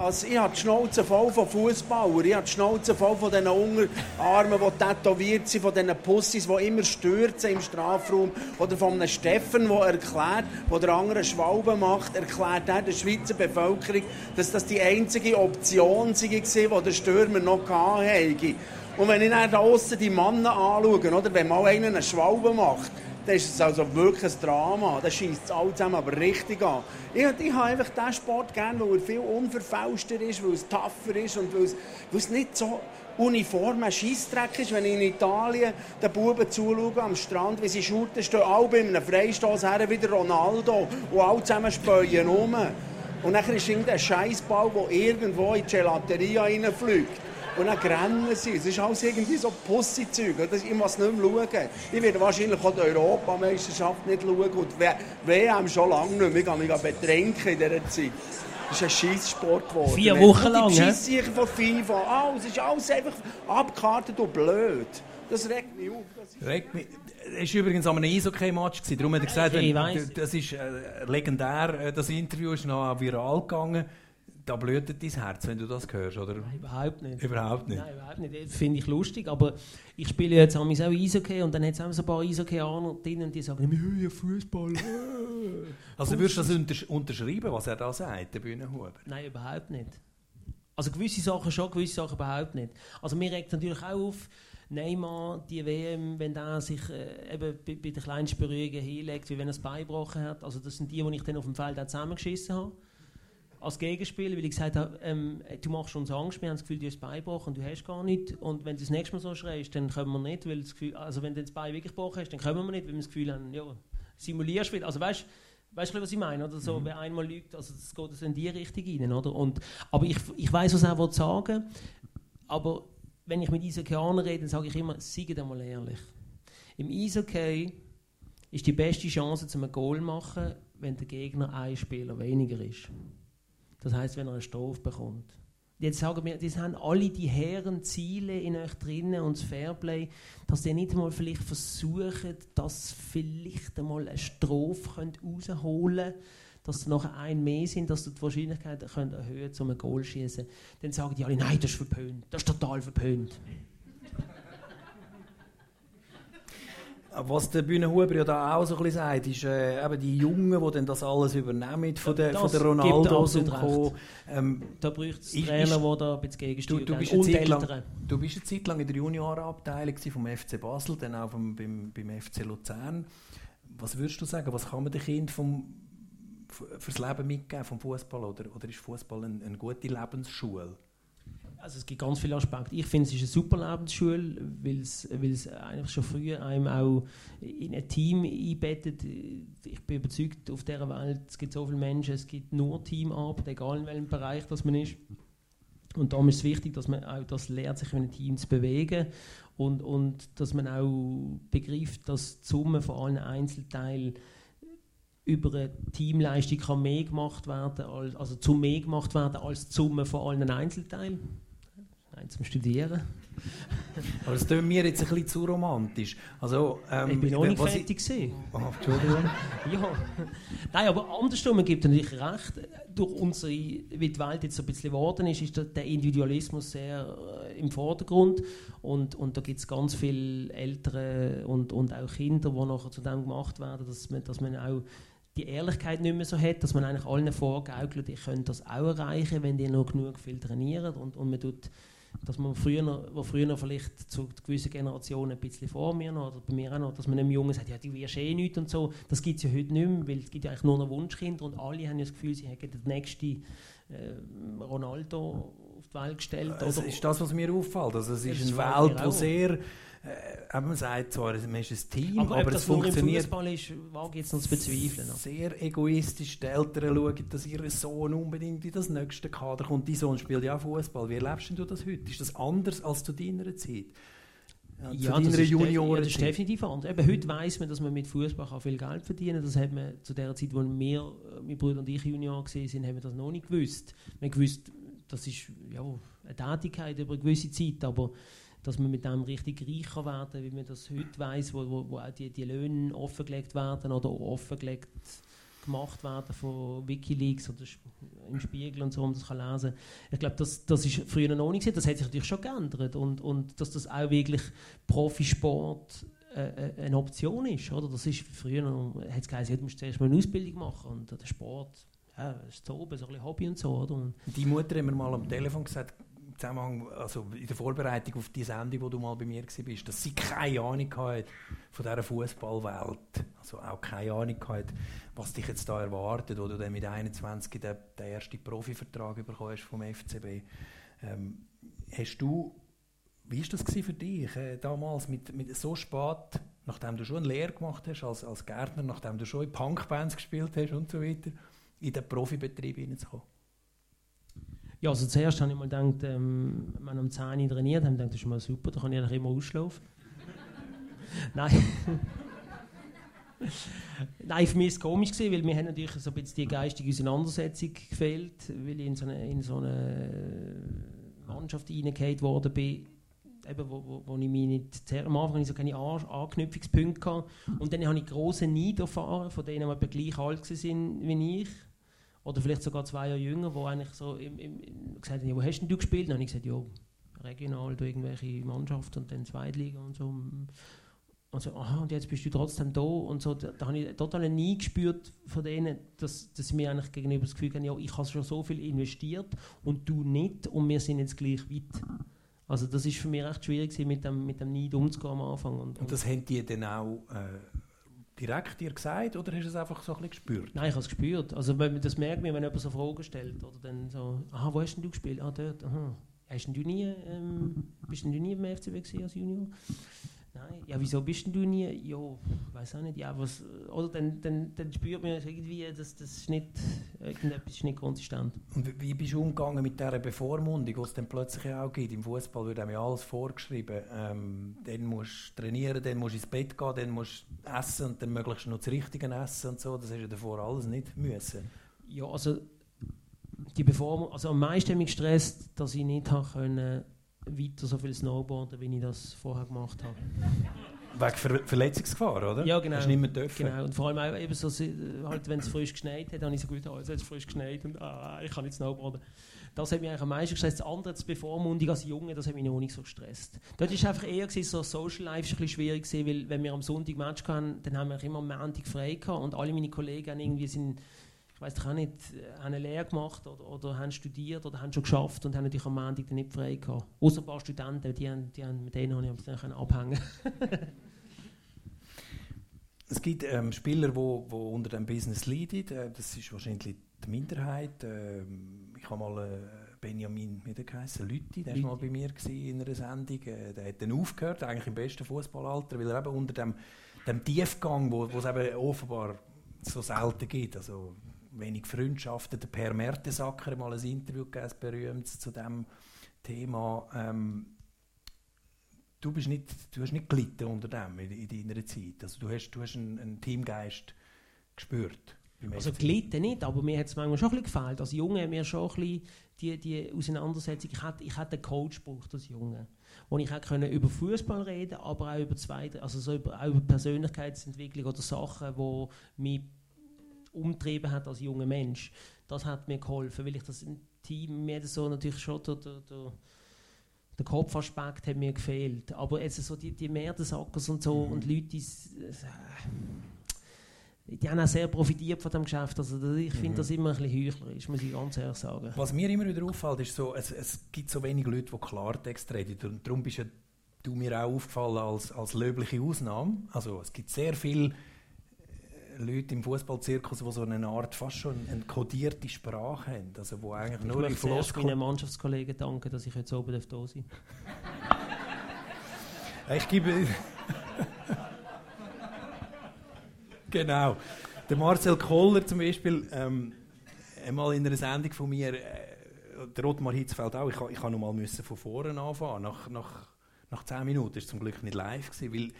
Also ich habe die Schnauze voll von Fußballern, ich habe die Schnauze voll von diesen Unterarmen, die tätowiert sind, von diesen Pussys, die immer stürzen im Strafraum. Oder von einem Steffen, der erklärt, der der andere Schwalbe macht, erklärt er der Schweizer Bevölkerung, dass das die einzige Option war, die der Stürmer noch hatte. Und wenn ich dann da die Männer anschaue, oder, wenn mal einer eine Schwalbe macht, dann ist es also wirklich ein Drama. Das schießt es alle zusammen aber richtig an. Ich, ich habe einfach diesen Sport gerne, weil er viel unverfälschter ist, weil es tougher ist und weil es, weil es nicht so uniform ein Scheissdreck ist. Wenn ich in Italien den Buben zuschaue am Strand, wie sie shooten, stehen alle bei einem Freistoß her, wie der Ronaldo, und alle zusammen späuen rum. Und dann ist irgendein Scheißball, der irgendwo in die Gelateria reinfliegt. Und dann rennen sie. Es ist alles irgendwie so Pussy-Zeug. Das- Ich muss nicht mehr schauen. Ich werde wahrscheinlich auch die Europameisterschaft nicht schauen. Und die WM schon lange nicht mehr. Ich kann mich betrinken in dieser Zeit. Das ist ein Scheisssport geworden. Vier Wochen lang, Die hä? Scheisssachen von FIFA. Alles ist alles einfach abgekartet und blöd. Das regt mich auf. Das ist Regt mich. Es war übrigens an einem Eishockey-Match. Darum hat er gesagt, Ich wenn, das ist äh, legendär. äh, Das Interview ist noch viral gegangen. Da blutet dein Herz, wenn du das hörst, oder? Überhaupt nicht. Überhaupt nicht. Nein, überhaupt nicht. Das finde ich lustig, aber ich spiele jetzt auch Eishockey und dann hat es auch so ein paar Eishockey-Aner drin und die sagen, wir hören Fußball. Also würdest du das untersch unterschreiben, was er da sagt, der Bühnenhuber? Nein, überhaupt nicht. Also gewisse Sachen schon, gewisse Sachen überhaupt nicht. Also mir regt natürlich auch auf, Neymar, die WM, wenn der sich äh, eben bei, bei den kleinsten Berührungen hinlegt, wie wenn er das Bein gebrochen hat. Also das sind die, die ich dann auf dem Feld auch zusammengeschissen habe. Als Gegenspiel, weil ich gesagt habe, ähm, du machst uns Angst, wir haben das Gefühl, du hast das Bein gebrochen du hast gar nicht. Und wenn du das nächste Mal so schreist, dann können wir nicht, weil das Gefühl, also wenn du das Bein wirklich gebrochen hast, dann können wir nicht, weil wir das Gefühl haben, ja, simulierst wieder. Also weißt Weißt du, was ich meine? Oder so, Wer einmal lügt, also das geht so in die Richtung rein. Oder? Und, aber ich, ich weiß, was er will sagen Aber wenn ich mit Eishockeyern rede, dann sage ich immer, seid einmal ehrlich. Im Eishockey ist die beste Chance, zum ein Goal zu machen, wenn der Gegner ein Spieler weniger ist. Das heißt, wenn er eine Strophe bekommt. Jetzt sagen wir, das haben alle die hehren Ziele in euch drinnen und das Fairplay, dass ihr nicht mal vielleicht versucht, dass vielleicht einmal eine Strophe könnt rausholen könnt, dass nachher ein mehr sind, dass ihr die Wahrscheinlichkeit könnt erhöhen um ein Goal zu schießen. Dann sagen die alle, nein, das ist verpönt, das ist total verpönt. Was der Bühnenhuber ja da auch so ein bisschen sagt, ist äh, eben die Jungen, die dann das alles übernehmen von der, Das von der er Ronaldos und Co. Ähm, Da braucht es Trainer, die da ein bisschen du, gegensteuern du, bist und Zeit lang, Eltern. du bist eine Zeit lang in der Juniorenabteilung gewesen vom FC Basel, dann auch vom, beim, beim FC Luzern. Was würdest du sagen, was kann man den Kind vom, fürs Leben mitgeben vom Fußball oder, oder ist Fußball eine, eine gute Lebensschule? Also es gibt ganz viele Aspekte. Ich finde, es ist eine super Lebensschule, weil es, weil schon früher einem auch in ein Team einbettet. Ich bin überzeugt, auf dieser Welt es gibt so viele Menschen, es gibt nur Teamarbeit, egal in welchem Bereich das man ist. Und darum ist es wichtig, dass man auch das lernt, sich in einem Team zu bewegen und, und dass man auch begreift, dass die Summe von allen Einzelteilen über eine Teamleistung kann mehr gemacht werden, als, also zu mehr gemacht werden als die Summe von allen Einzelteilen. Eins zum Studieren. Aber das tut mir jetzt ein bisschen zu romantisch. Also, ähm, ich bin noch nicht fertig gesehen. Oh, Entschuldigung. Ja. Nein, aber andersrum gibt es natürlich recht. Durch unsere, wie die Welt jetzt so ein bisschen geworden ist, ist der- Individualismus sehr äh, im Vordergrund. Und, und da gibt es ganz viele Eltern und, und auch Kinder, die nachher zu dem gemacht werden, dass man, dass man auch die Ehrlichkeit nicht mehr so hat, dass man eigentlich allen vorgaukelt, ich könnte das auch erreichen, wenn die noch genug viel trainieren. Und, und man tut dass man früher, wo früher vielleicht zu gewissen Generationen ein bisschen vor mir noch, oder bei mir auch noch, dass man einem Jungen sagt, ja, du wirst eh nichts und so. Das gibt es ja heute nicht mehr, weil es gibt ja eigentlich nur noch Wunschkinder und alle haben ja das Gefühl, sie hätten den nächsten äh, Ronaldo auf die Welt gestellt. Das ist das, was mir auffällt. Also es ist eine Welt, auch. sehr, äh, man sagt zwar, man ist ein Team, aber, aber, es nur im funktioniert Fußball ist, wage jetzt noch zu bezweifeln. sehr egoistisch. Die Eltern schauen, dass ihr Sohn unbedingt in das nächste Kader kommt. Dein Sohn spielt ja auch Fußball. Wie erlebst du das heute? Ist das anders als zu deiner Zeit? Ja, zu Ja, das deiner ist, ja, Junioren das ist definitiv anders. Eben, heute weiss man, dass man mit Fußball viel Geld verdienen kann. Das hat man zu der Zeit, wo wir, äh, mein Bruder und ich Junior waren, sind, haben wir das noch nicht gewusst. Wir haben gewusst, das ist ja, eine Tätigkeit über eine gewisse Zeit, aber dass man mit dem richtig reich kann werden wie man das heute weiß, wo, wo, wo auch die, die Löhne offengelegt werden oder offengelegt gemacht werden von Wikileaks oder im Spiegel und so, um das kann lesen. Ich glaube, das, das ist früher noch nicht. Das hat sich natürlich schon geändert und, und dass das auch wirklich Profisport äh, äh, eine Option ist, oder? Das ist früher noch, hat es geheißen, du musst zuerst mal eine Ausbildung machen und der Sport, ja, ist so oben, so ein bisschen Hobby und so, oder? Und Die Mutter hat mir mal am Telefon gesagt, Zusammenhang, also in der Vorbereitung auf die Sendung, wo du mal bei mir warst, dass sie keine Ahnung hatte von dieser Fußballwelt. Also auch keine Ahnung hatte, was dich jetzt da erwartet, wo du dann mit 21 den, den ersten Profivertrag bekommen hast vom FCB. Ähm, hast du, wie war das für dich äh, damals mit, mit so spät, nachdem du schon eine Lehre gemacht hast als, als Gärtner, nachdem du schon in Punkbands gespielt hast und so weiter, in den Profibetrieb hineinzukommen? Ja, also zuerst habe ich mal gedacht, ähm, wir am 10 Uhr trainiert haben, gedacht, das ist mal super, da kann ich eigentlich immer ausschlafen. Nein. Nein, für mich war es komisch, gewesen, weil mir haben natürlich so ein bisschen die geistige Auseinandersetzung gefehlt, weil ich in so eine, in so eine Mannschaft reingefallen worden bin, eben, wo, wo, wo ich mich nicht, sehr am Anfang so keine An Anknüpfungspunkte hatte. Und dann habe ich große Neid erfahren, von denen die etwa gleich alt waren wie ich oder vielleicht sogar zwei Jahre jünger, die eigentlich so im, im, gesagt haben, ja, wo hast denn du gespielt? Dann habe ich gesagt, ja, regional, durch irgendwelche Mannschaften und dann Zweitliga und so. Und so, aha, und jetzt bist du trotzdem da und so. Da, da habe ich total nie gespürt von denen, dass, dass sie mir eigentlich gegenüber das Gefühl haben, ja, ich habe schon so viel investiert und du nicht und wir sind jetzt gleich weit. Also das ist für mich recht schwierig mit dem, mit dem Neid umzugehen am Anfang. Und, Und das haben die dann auch äh, direkt dir gesagt oder hast du es einfach so ein bisschen gespürt? Nein, ich habe es gespürt. Also wenn, das merkt man, wenn jemand so Fragen stellt. Oder dann so, aha, wo hast denn du gespielt? Ah, dort, aha. Hast denn du nie, ähm, bist denn du nie beim FCB als Junior? Nein. Ja, wieso bist denn du nie? Ja, weiß auch nicht. Ja, was, oder dann, dann, dann spürt man irgendwie, dass das ist nicht, irgendetwas ist nicht konsistent. Und wie- bist du umgegangen mit dieser Bevormundung, die es dann plötzlich auch gibt? Im Fußball wird einem ja alles vorgeschrieben. Ähm, dann musst du trainieren, dann musst du ins Bett gehen, dann musst du essen und dann möglichst noch das Richtige essen und so. Das hast du davor alles nicht müssen. Ja, also, die Beformung, also am meisten hat mich gestresst, dass ich nicht habe können, weiter so viel Snowboarden, wie ich das vorher gemacht habe. Wegen Ver Verletzungsgefahr, oder? Ja, genau. Hast du nicht mehr dürfen. Genau, und vor allem auch eben so, halt, wenn es frisch geschneit hat, habe ich so gut, also es hat frisch geschneit und ah, ich kann nicht snowboarden. Das hat mich eigentlich am meisten gestresst. Das andere, das Bevormundung als Junge, das hat mich noch nicht so gestresst. Dort war einfach eher gewesen, so Social Life ist ein bisschen schwierig gewesen, weil wenn wir am Sonntag Match hatten, dann haben wir immer am Montag frei gehabt und alle meine Kollegen haben irgendwie sind ich weiß doch auch nicht, äh, haben eine Lehre gemacht oder, oder haben studiert oder haben schon geschafft und haben natürlich am Montag dann nicht frei gehabt. Außer ein paar Studenten, die, haben, die haben, mit denen habe ich dann abhängen Es gibt ähm, Spieler, die wo, wo unter dem Business leiden. Äh, das ist wahrscheinlich die Minderheit. Ähm, ich habe mal äh, Benjamin, geheißen, Lütti, der war mal bei mir in einer Sendung. Äh, der hat dann aufgehört, eigentlich im besten Fußballalter, weil er eben unter dem, dem Tiefgang, wo wo es eben offenbar so selten gibt, also wenig Freundschaften. Der Per Mertesacker hat mal ein Interview gegeben, ein berühmtes zu diesem Thema. Ähm, du, bist nicht, du hast nicht gelitten unter dem in, in deiner Zeit. Also du hast, du hast einen, einen Teamgeist gespürt. Also gelitten nicht, aber mir hat es manchmal schon ein bisschen gefehlt. Als Junge hat mir schon ein bisschen die, die Auseinandersetzung, ich hätte, ich hätte einen Coach gebraucht als Junge, wo ich auch können über Fußball reden aber auch über zweite, also so über, auch über Persönlichkeitsentwicklung oder Sachen, die mich umtrieben hat als junger Mensch. Das hat mir geholfen, weil ich das im Team, mir so natürlich schon der, der, der, der Kopfaspekt hat mir gefehlt. Aber jetzt so die, die Mertesackers und so und Leute, die, s- die haben auch sehr profitiert von dem Geschäft. Also ich finde das immer ein bisschen heuchlerisch, muss ich ganz ehrlich sagen. Was mir immer wieder auffällt, ist so, es, es gibt so wenige Leute, die Klartext reden. Und darum bist ja du mir auch aufgefallen als, als löbliche Ausnahme. Also es gibt sehr viele äh, Leute im Fußballzirkus, die so eine Art fast schon eine kodierte Sprache haben. Also wo eigentlich Ich nur in möchte zuerst meinen Mannschaftskollegen danken, dass ich jetzt oben da sein darf. Ich gebe. genau. Der Marcel Koller zum Beispiel, ähm, einmal in einer Sendung von mir, äh, der Ottmar Hitzfeld auch, ich, ich ha noch mal müssen von vorne anfangen. Nach, nach, nach 10 Minuten ist zum Glück nicht live gewesen, weil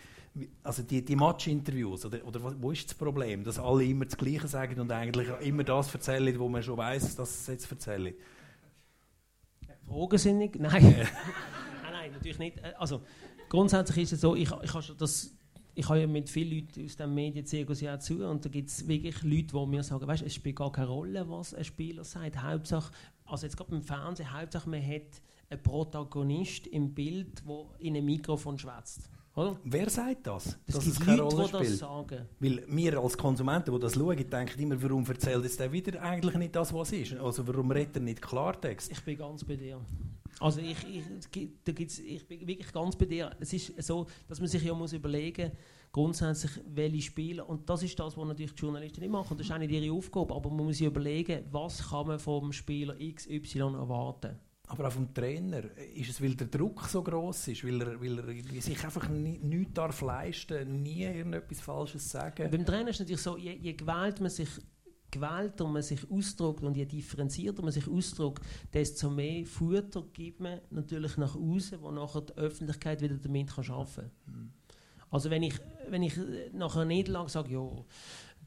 also die, die Match-Interviews, oder, oder wo ist das Problem, dass alle immer das Gleiche sagen und eigentlich immer das erzählen, wo man schon weiß, dass es jetzt erzählen. Fragen sind nicht. Nein. nein, nein, natürlich nicht. Äh, Also grundsätzlich ist es so, ich, ich habe schon das ich habe ja mit vielen Leuten aus dem Medienzirkus ja zu und da gibt es wirklich Leute, die mir sagen, weißt, es spielt gar keine Rolle, was ein Spieler sagt. Hauptsache, also jetzt gerade beim Fernsehen, Hauptsache man hat einen Protagonist im Bild, der in einem Mikrofon schwätzt. Oder? Wer sagt das? Es dass gibt es keine Leute, Rolle die das spielt? sagen. Weil wir als Konsumenten, die das schauen, denken immer, warum erzählt jetzt der wieder eigentlich nicht das, was ist? Also warum redet er nicht Klartext? Ich bin ganz bei dir. Also ich, ich, es da gibt's, ich bin wirklich ganz bei dir. Es ist so, dass man sich ja muss überlegen grundsätzlich, welche Spieler, und das ist das, was natürlich die Journalisten nicht machen, das ist auch nicht ihre Aufgabe, aber man muss sich überlegen, was kann man vom Spieler XY erwarten. Aber auch vom Trainer, ist es, weil der Druck so groß ist, weil er, weil er sich einfach ni- nichts darf leisten, nie irgendetwas Falsches sagen? Beim Trainer ist es natürlich so, je, je gewählt man sich gewählter man sich ausdrückt und je differenzierter man sich ausdrückt, desto mehr Futter gibt man natürlich nach außen, wo nachher die Öffentlichkeit wieder damit kann arbeiten kann. Also wenn ich, wenn ich äh, nach einer Niederlage sage, ja,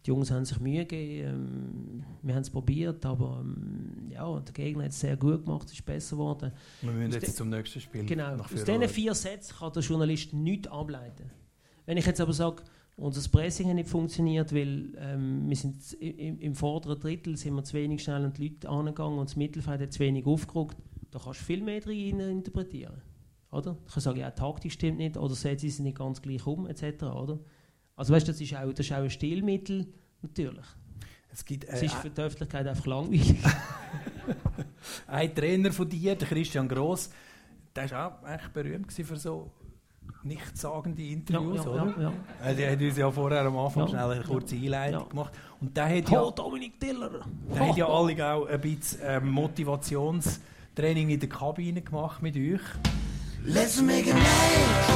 die Jungs haben sich Mühe gegeben, ähm, wir haben es probiert, aber ähm, ja, der Gegner hat es sehr gut gemacht, es ist besser geworden. Wir müssen jetzt zum nächsten Spiel. Genau, aus diesen vier Sätzen kann der Journalist nichts ableiten. Wenn ich jetzt aber sage, unser Pressing hat nicht funktioniert, weil ähm, wir sind im, im vorderen Drittel sind wir zu wenig schnell an die Leute angegangen und das Mittelfeld hat zu wenig aufgerückt, da kannst du viel mehr drin interpretieren. Oder? Ich kann sagen, ja, die Taktik stimmt nicht oder Sätze sind nicht ganz gleich um, etc. Oder? Also weißt das ist auch, das ist auch ein Stilmittel, natürlich. Es gibt Es äh, ist für die Öffentlichkeit einfach langweilig. ein Trainer von dir, der Christian Gross, der war auch echt berühmt gewesen für so nichtssagende Interviews, Ja, ja, oder? ja, ja. Äh, Der hat uns ja vorher am Anfang Ja. schnell eine kurze Einleitung Ja. gemacht. Und der hat Oh, ja, Dominik Diller! der hat ja alle auch ein bisschen ähm, Motivationstraining in der Kabine gemacht mit euch. Let's make a night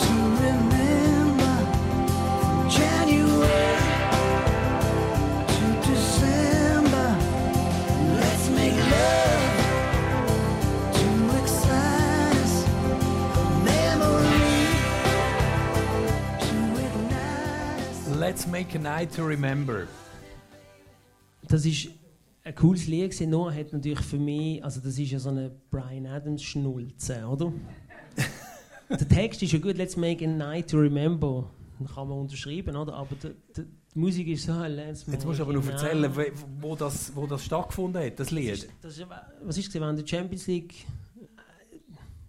to remember A night to remember. Das ist ein cooles Lied gewesen, nur hat natürlich für mich, also das ist ja so eine Brian Adams Schnulze, oder? der Text ist ja gut, let's make a night to remember, den kann man unterschreiben, oder? Aber die, die, die Musik ist so, let's make Jetzt musst du aber noch erzählen, wo- das, wo das stattgefunden hat, das Das Lied. ist, das ist, was ist während der Champions League? äh,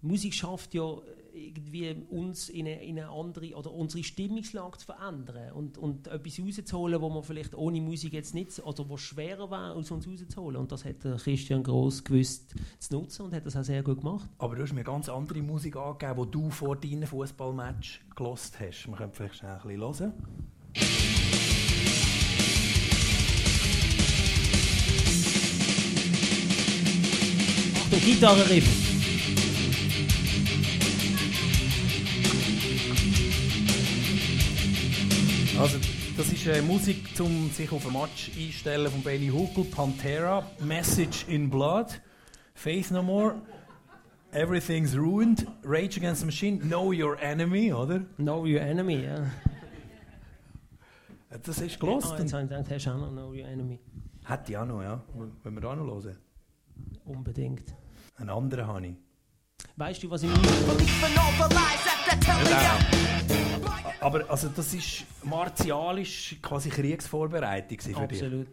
Musik schafft ja irgendwie uns in eine, in eine andere oder unsere Stimmungslage zu verändern und, und etwas rauszuholen, wo man vielleicht ohne Musik jetzt nicht oder wo schwerer war, aus uns rauszuholen. Und das hat Christian Gross gewusst zu nutzen und hat das auch sehr gut gemacht. Aber du hast mir ganz andere Musik angegeben, die du vor deinem Fußballmatch gelost hast. Wir können vielleicht schnell ein bisschen hören. Der Gitarrenriff. Also, das ist äh, Musik, um sich auf ein Match einstellen von Benny Huckel, Pantera, Message in Blood, Faith No More, Everything's Ruined, Rage Against the Machine, Know Your Enemy, oder? Know Your Enemy, ja. Das ist gelost. jetzt habe ich gedacht, hast du auch noch Know Your Enemy. Hätte ich auch noch, ja. Wenn wir da noch hören. Unbedingt. Einen anderen habe ich. Weißt du, was ich Aber also, das ist martialisch quasi Kriegsvorbereitung für dich. Absolut.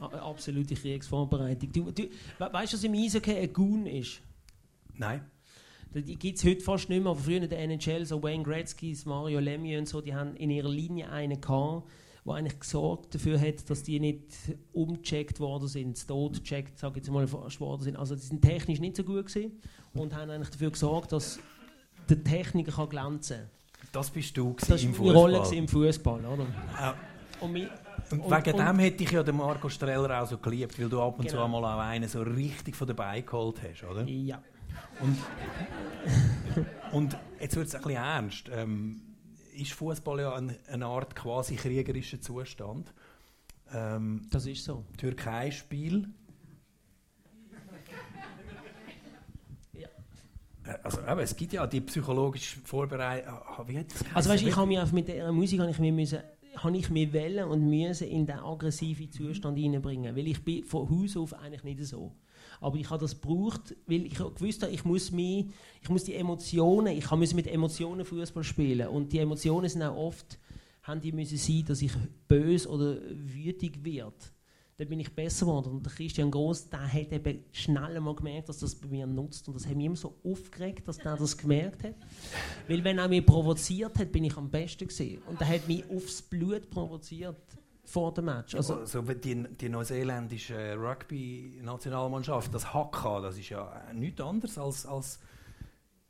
Absolute Kriegsvorbereitung. Du, du, we- weißt du, was im Eishockey ein Goon ist? Nein. Die gibt es heute fast nicht mehr, aber früher in der NHL, so Wayne Gretzky, Mario Lemieux und so, die haben in ihrer Linie einen gehabt, der eigentlich gesorgt dafür hat, dass die nicht umgecheckt worden sind, totgecheckt, sage ich jetzt mal, fast worden sind. Also die sind technisch nicht so gut gewesen und haben eigentlich dafür gesorgt, dass der Techniker kann glänzen kann. Das bist du Das im Rolle Fußball. gewesen im Fußball, oder? Ja. Und, Und, Und- wegen und- dem hätte ich ja den Marco Streller auch so geliebt, weil du ab und zu Genau. einmal auch einen so richtig von dabei geholt hast, oder? ja. Und, und jetzt wird es ein bisschen ernst. Ähm, ist Fußball ja ein, eine Art quasi kriegerischer Zustand? Ähm, Das ist so. Türkei-Spiel. Ja. Äh, Also, eben, es gibt ja die psychologische Vorbereitung. Ah, das Also weißt, ich habe mich mit der Musik habe ich mich müssen, habe ich mir wollen und müssen in den aggressiven Zustand hineinbringen, weil ich bin von Haus auf eigentlich nicht so. Aber ich habe das gebraucht, weil ich gewusst habe, ich muss, mich, ich muss die Emotionen, ich muss mit Emotionen Fußball spielen und die Emotionen sind auch oft, haben die müssen sein, dass ich böse oder wütig werde. Dann bin ich besser geworden. Und der Christian Gross, der hat eben schnell mal gemerkt, dass das bei mir nutzt. Und das hat mich immer so aufgeregt, dass der das gemerkt hat. Weil wenn er mich provoziert hat, bin ich am besten gesehen. Und er hat mich aufs Blut provoziert vor dem Match. Also, Also, die, die neuseeländische Rugby-Nationalmannschaft, das HK, das ist ja nichts anderes als, als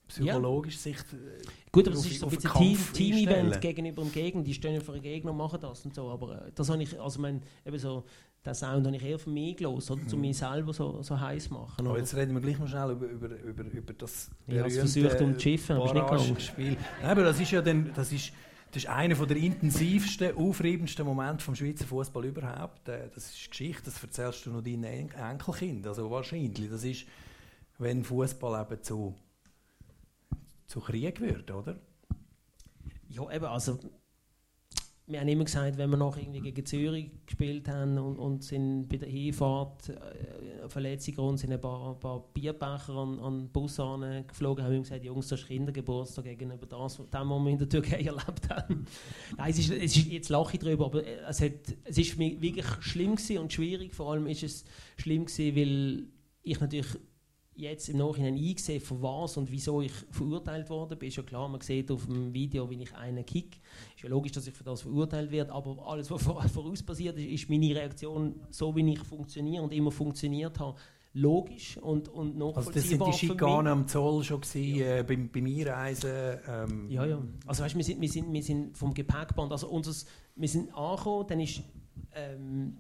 psychologisch sich. äh, Gut, aber es ist so ein Team- Team-Event gegenüber dem Gegner. Die stehen ja für den Gegner und machen das und so. Aber äh, das habe ich, also mein, eben so, den Sound habe ich eher für mich gelesen, oder zu mir selber so, so heiß machen. Mhm. Aber Oder? jetzt reden wir gleich mal schnell über, über, über, über das Ich habe es versucht, umzuschiffen, aber es nicht. Spiel. Nein, aber das ist ja dann, das ist, das ist einer der intensivsten, aufreibendsten Momente vom Schweizer Fußball überhaupt. Äh, Das ist Geschichte, das erzählst du noch deinen En- Enkelkind. Also wahrscheinlich. Das ist, wenn Fußball eben zu, zu Krieg wird, oder? Ja, eben, also wir haben immer gesagt, wenn wir noch irgendwie gegen Zürich gespielt haben und, und sind bei der Hinfahrt äh, Verletzungsgrund sind ein paar, ein paar Bierbecher an, an Bus geflogen, haben wir gesagt, Jungs, das ist Kindergeburtstag gegenüber das, das was wir in der Türkei erlebt haben. Nein, es ist, es ist, jetzt lache ich drüber, aber äh, es, hat, es ist wirklich schlimm und schwierig. Vor allem ist es schlimm weil ich natürlich jetzt im Nachhinein eingesehen, von was und wieso ich verurteilt worden bin. Ist ja klar, man sieht auf dem Video, wie ich einen kick. Ist ja logisch, dass ich für das verurteilt werde, aber alles, was vor- voraus passiert ist, ist meine Reaktion, so wie ich funktioniere und immer funktioniert habe, logisch und, und Also das sind nachvollziehbar die. Schikanen am Zoll schon gewesen, äh, beim, beim Einreisen. Ähm, Ja, ja. Also weißt, wir, sind, wir, sind, wir sind vom Gepäckband, also unseres, wir sind angekommen, dann ist ähm,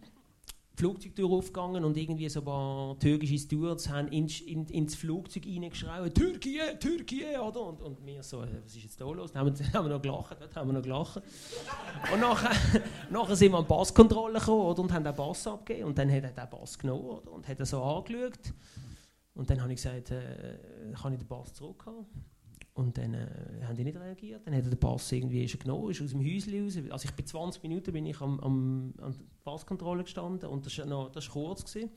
Flugzeugtür aufgegangen und irgendwie so ein paar türkische Stewards haben ins, in, ins Flugzeug reingeschrien, Türkei, Türkei, oder? Und, und wir so, äh, was ist jetzt da los? Dann haben wir, haben wir noch gelacht, dort haben wir noch gelacht. Und nachher, nachher sind wir an die Passkontrolle gekommen oder, und haben den Pass abgegeben und dann hat er den Pass genommen oder, und hat er so angeschaut. Und dann habe ich gesagt, äh, kann ich den Pass zurückhaben? Und dann äh, haben die nicht reagiert. Dann hat er den Pass irgendwie schon genommen, ist aus dem Häuschen raus. Also ich bin 20 Minuten bin ich am, am, an der Passkontrolle gestanden und das war noch, das war kurz. Gewesen.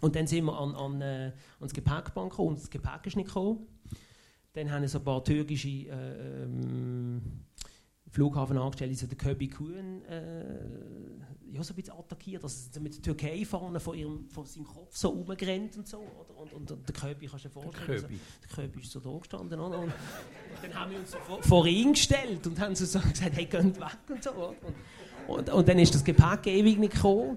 Und dann sind wir an, an, äh, ans Gepäckband gekommen und das Gepäck ist nicht gekommen. Dann haben so ein paar türkische äh, ähm, Flughafenangestellte, so der Köbi Kuhn, äh, ja, so ein bisschen attackiert. Also mit der Türkei vorne von, ihrem, von seinem Kopf so rumgerannt und so. Oder? Und, und, und der Köbi, kannst du dir vorstellen, Köbi. Also, der Köbi ist so da gestanden. Oder? Und dann haben wir uns so vor, vor ihn gestellt und haben so, gesagt, hey, geht weg und so. Und, und, und dann ist das Gepäck ewig nicht gekommen.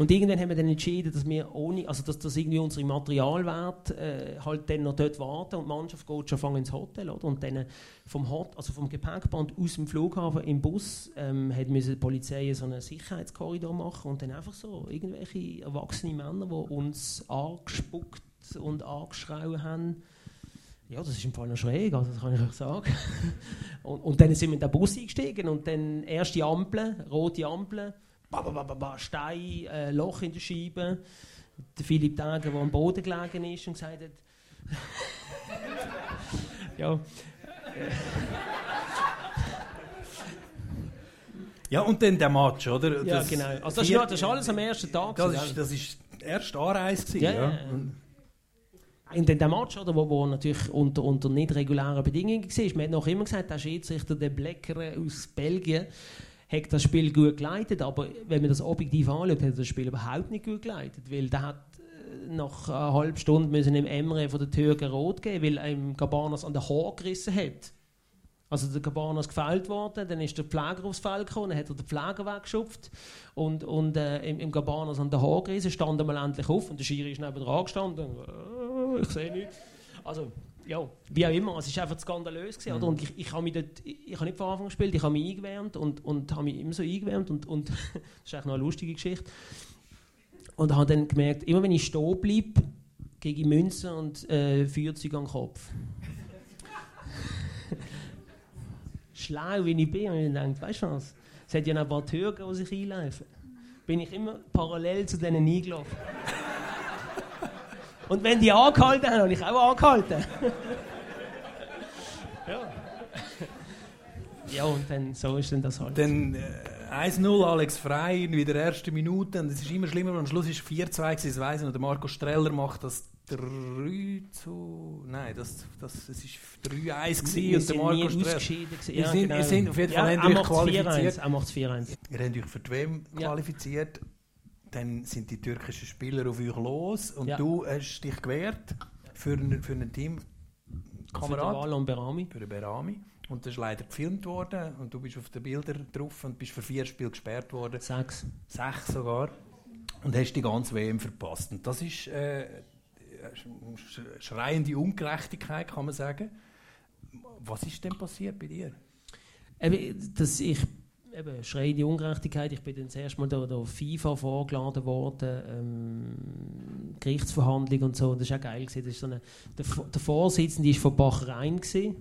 Und irgendwann haben wir dann entschieden, dass wir ohne, also dass, dass irgendwie unsere Materialwerte äh, halt dann noch dort warten und die Mannschaft geht schon ins Hotel, oder? Und dann äh, vom, Hot, also vom Gepäckband aus dem Flughafen im Bus ähm, hat müssen die Polizei so einen Sicherheitskorridor machen und dann einfach so irgendwelche erwachsene Männer, die uns angespuckt und angeschrien haben. Ja, das ist im Fall noch schräg, also das kann ich euch sagen. und, und dann sind wir in den Bus eingestiegen und dann erste Ampel, rote Ampel, ba, ba, ba, ba, ba, Stein, äh, Loch in der Scheibe. Der Philipp Dager, der am Boden gelegen ist und gesagt hat, ja, Ja, und dann der Match, oder? ja Das genau. Also das, ist, vier- ja- das ist alles am ersten Tag. Das ist, das ist erste Anreise. gewesen, Ja, Ja, ja, ja. In dem Match, oder, wo, wo natürlich unter, unter nicht regulären Bedingungen war, man hat noch immer gesagt, der Schiedsrichter, der Blecker aus Belgien, hat das Spiel gut geleitet, aber wenn man das objektiv anschaut, hat das Spiel überhaupt nicht gut geleitet, weil der hat äh, nach einer halben Stunde müssen im Emre von der Türken rot geben, weil ihm Gabanas an den Haar gerissen hat. Also der Gabanas gefällt worden, dann ist der Pfleger aufs Feld gekommen, dann hat er den Pfleger weggeschupft und, und äh, im, im Gabanas an den Haar gerissen, stand er mal endlich auf und der Schiri ist neben dran gestanden äh, ich sehe nichts. Also, ja, wie auch immer, es war einfach skandalös. Gewesen, oder? Und ich, ich habe mich dort, ich, ich habe nicht von Anfang gespielt, ich habe mich eingewärmt und, und habe mich immer so eingewärmt und, und das ist eigentlich noch eine lustige Geschichte. Und habe dann gemerkt, immer wenn ich stehen bleibe, ich Münzen und äh, Feuerzeug an den Kopf. Schlau wie ich bin, habe ich gedacht, weißt du was? Es hat ja noch ein paar Türken, die sich einlaufen. Bin ich immer parallel zu denen eingelaufen. Und wenn die angehalten haben, habe ich auch angehalten. ja. Ja, und dann so ist dann das halt. Dann äh, 1-0 Alex Frey in der ersten Minute und es ist immer schlimmer. Am Schluss ist es 4-2 gewesen, das weiss ich noch. Der Marco Streller macht das 3 zu... Nein, das, das, es ist 3-1 gewesen Wir und der Marco Streller... gewesen. Ihr sind- ihr sind auf jeden Fall ja, er qualifiziert. 4-1. Er macht es 4-1. Ihr habt euch für die WM Ja. Dann sind die türkischen Spieler auf euch los und Ja. du hast dich gewehrt für ein, für ein Für den Teamkamerad, Berami. für den Berami. Und das ist leider gefilmt worden und du bist auf den Bildern drauf und bist für vier Spiele gesperrt worden. Sechs. Sechs sogar. Und hast die ganze WM verpasst. Und das ist äh, sch- schreiende Ungerechtigkeit, kann man sagen. Was ist denn passiert bei dir? Eben, dass ich eben, schreiende Ungerechtigkeit. Ich bin dann das erste Mal da, da FIFA vorgeladen worden, ähm, Gerichtsverhandlung und so. Das war auch geil. Gewesen. Das ist so eine, der, der Vorsitzende war von Bachrein. Gewesen.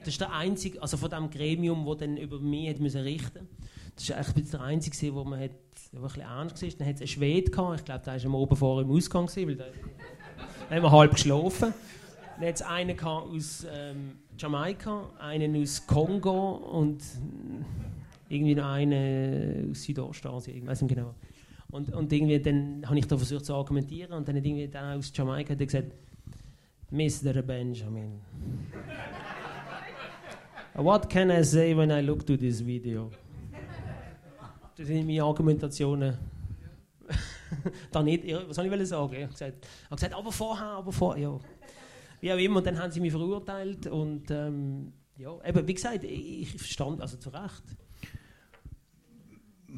Das ist der einzige, also von dem Gremium, das dann über mich hat müssen richten Das war eigentlich der einzige, gewesen, wo man hat, der ein bisschen ernst war. Dann hat es einen Schwede gehabt. Ich glaube, der war am oben vor im Ausgang. Gewesen, weil da haben wir halb geschlafen. Dann hat es einen aus ähm, Jamaika, einen aus Kongo und irgendwie noch einen aus Südostasien, ich weiß nicht genau. Und, und irgendwie dann habe ich da versucht zu argumentieren und dann hat irgendwie der aus Jamaika hat gesagt, Mr. Benjamin, what can I say when I look to this video? Das sind meine Argumentationen. da nicht, was soll ich sagen? Ich habe gesagt, habe gesagt, aber vorher, aber vorher, ja. Wie auch immer, und dann haben sie mich verurteilt und ähm, ja, eben, wie gesagt, ich verstand, also zu Recht.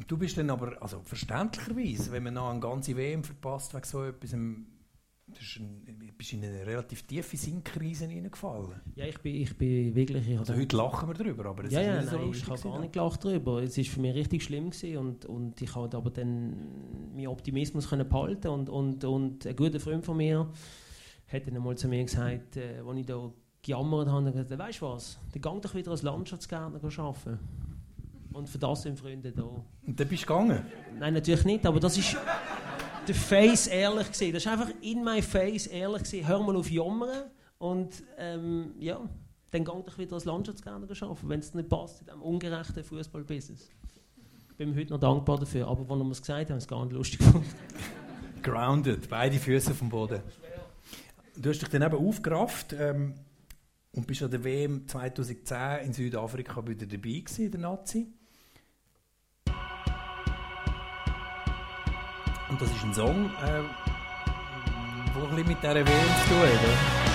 Du bist dann aber, also verständlicherweise, wenn man noch eine ganze WM verpasst wegen so etwas, ähm, ein, bist in eine relativ tiefe Sinnkrise hineingefallen. Ja, ich bin, ich bin wirklich... Ich Also heute lachen wir darüber, aber es ja, ist ja, nicht so nein, lustig ich habe gar nicht gelacht darüber. Es war für mich richtig schlimm gewesen und, und ich konnte aber dann meinen Optimismus können behalten und, und, und ein guter Freund von mir hat dann einmal zu mir gesagt, äh, als ich da gejammert habe, gesagt, weißt du was, dann geh doch wieder als Landschaftsgärtner arbeiten. Und für das sind Freunde da. Und dann bist du gegangen. Nein, natürlich nicht, aber das ist der Face ehrlich gesehen. Das ist einfach in my face ehrlich gesehen. Hör mal auf Jammern und ähm, ja, dann geh doch wieder als Landschaftsgärtner arbeiten, wenn es nicht passt in diesem ungerechten Fußballbusiness. Ich bin mir heute noch dankbar dafür, aber er mir es gesagt hat, habe ich es gar nicht lustig gefunden. Grounded, beide Füße vom Boden. Du hast dich dann eben aufgerafft ähm, und bist an der WM 2010 in Südafrika wieder dabei gewesen, der Nazi. Und das ist ein Song, ähm, der ein bisschen mit dieser WM zu tun hat.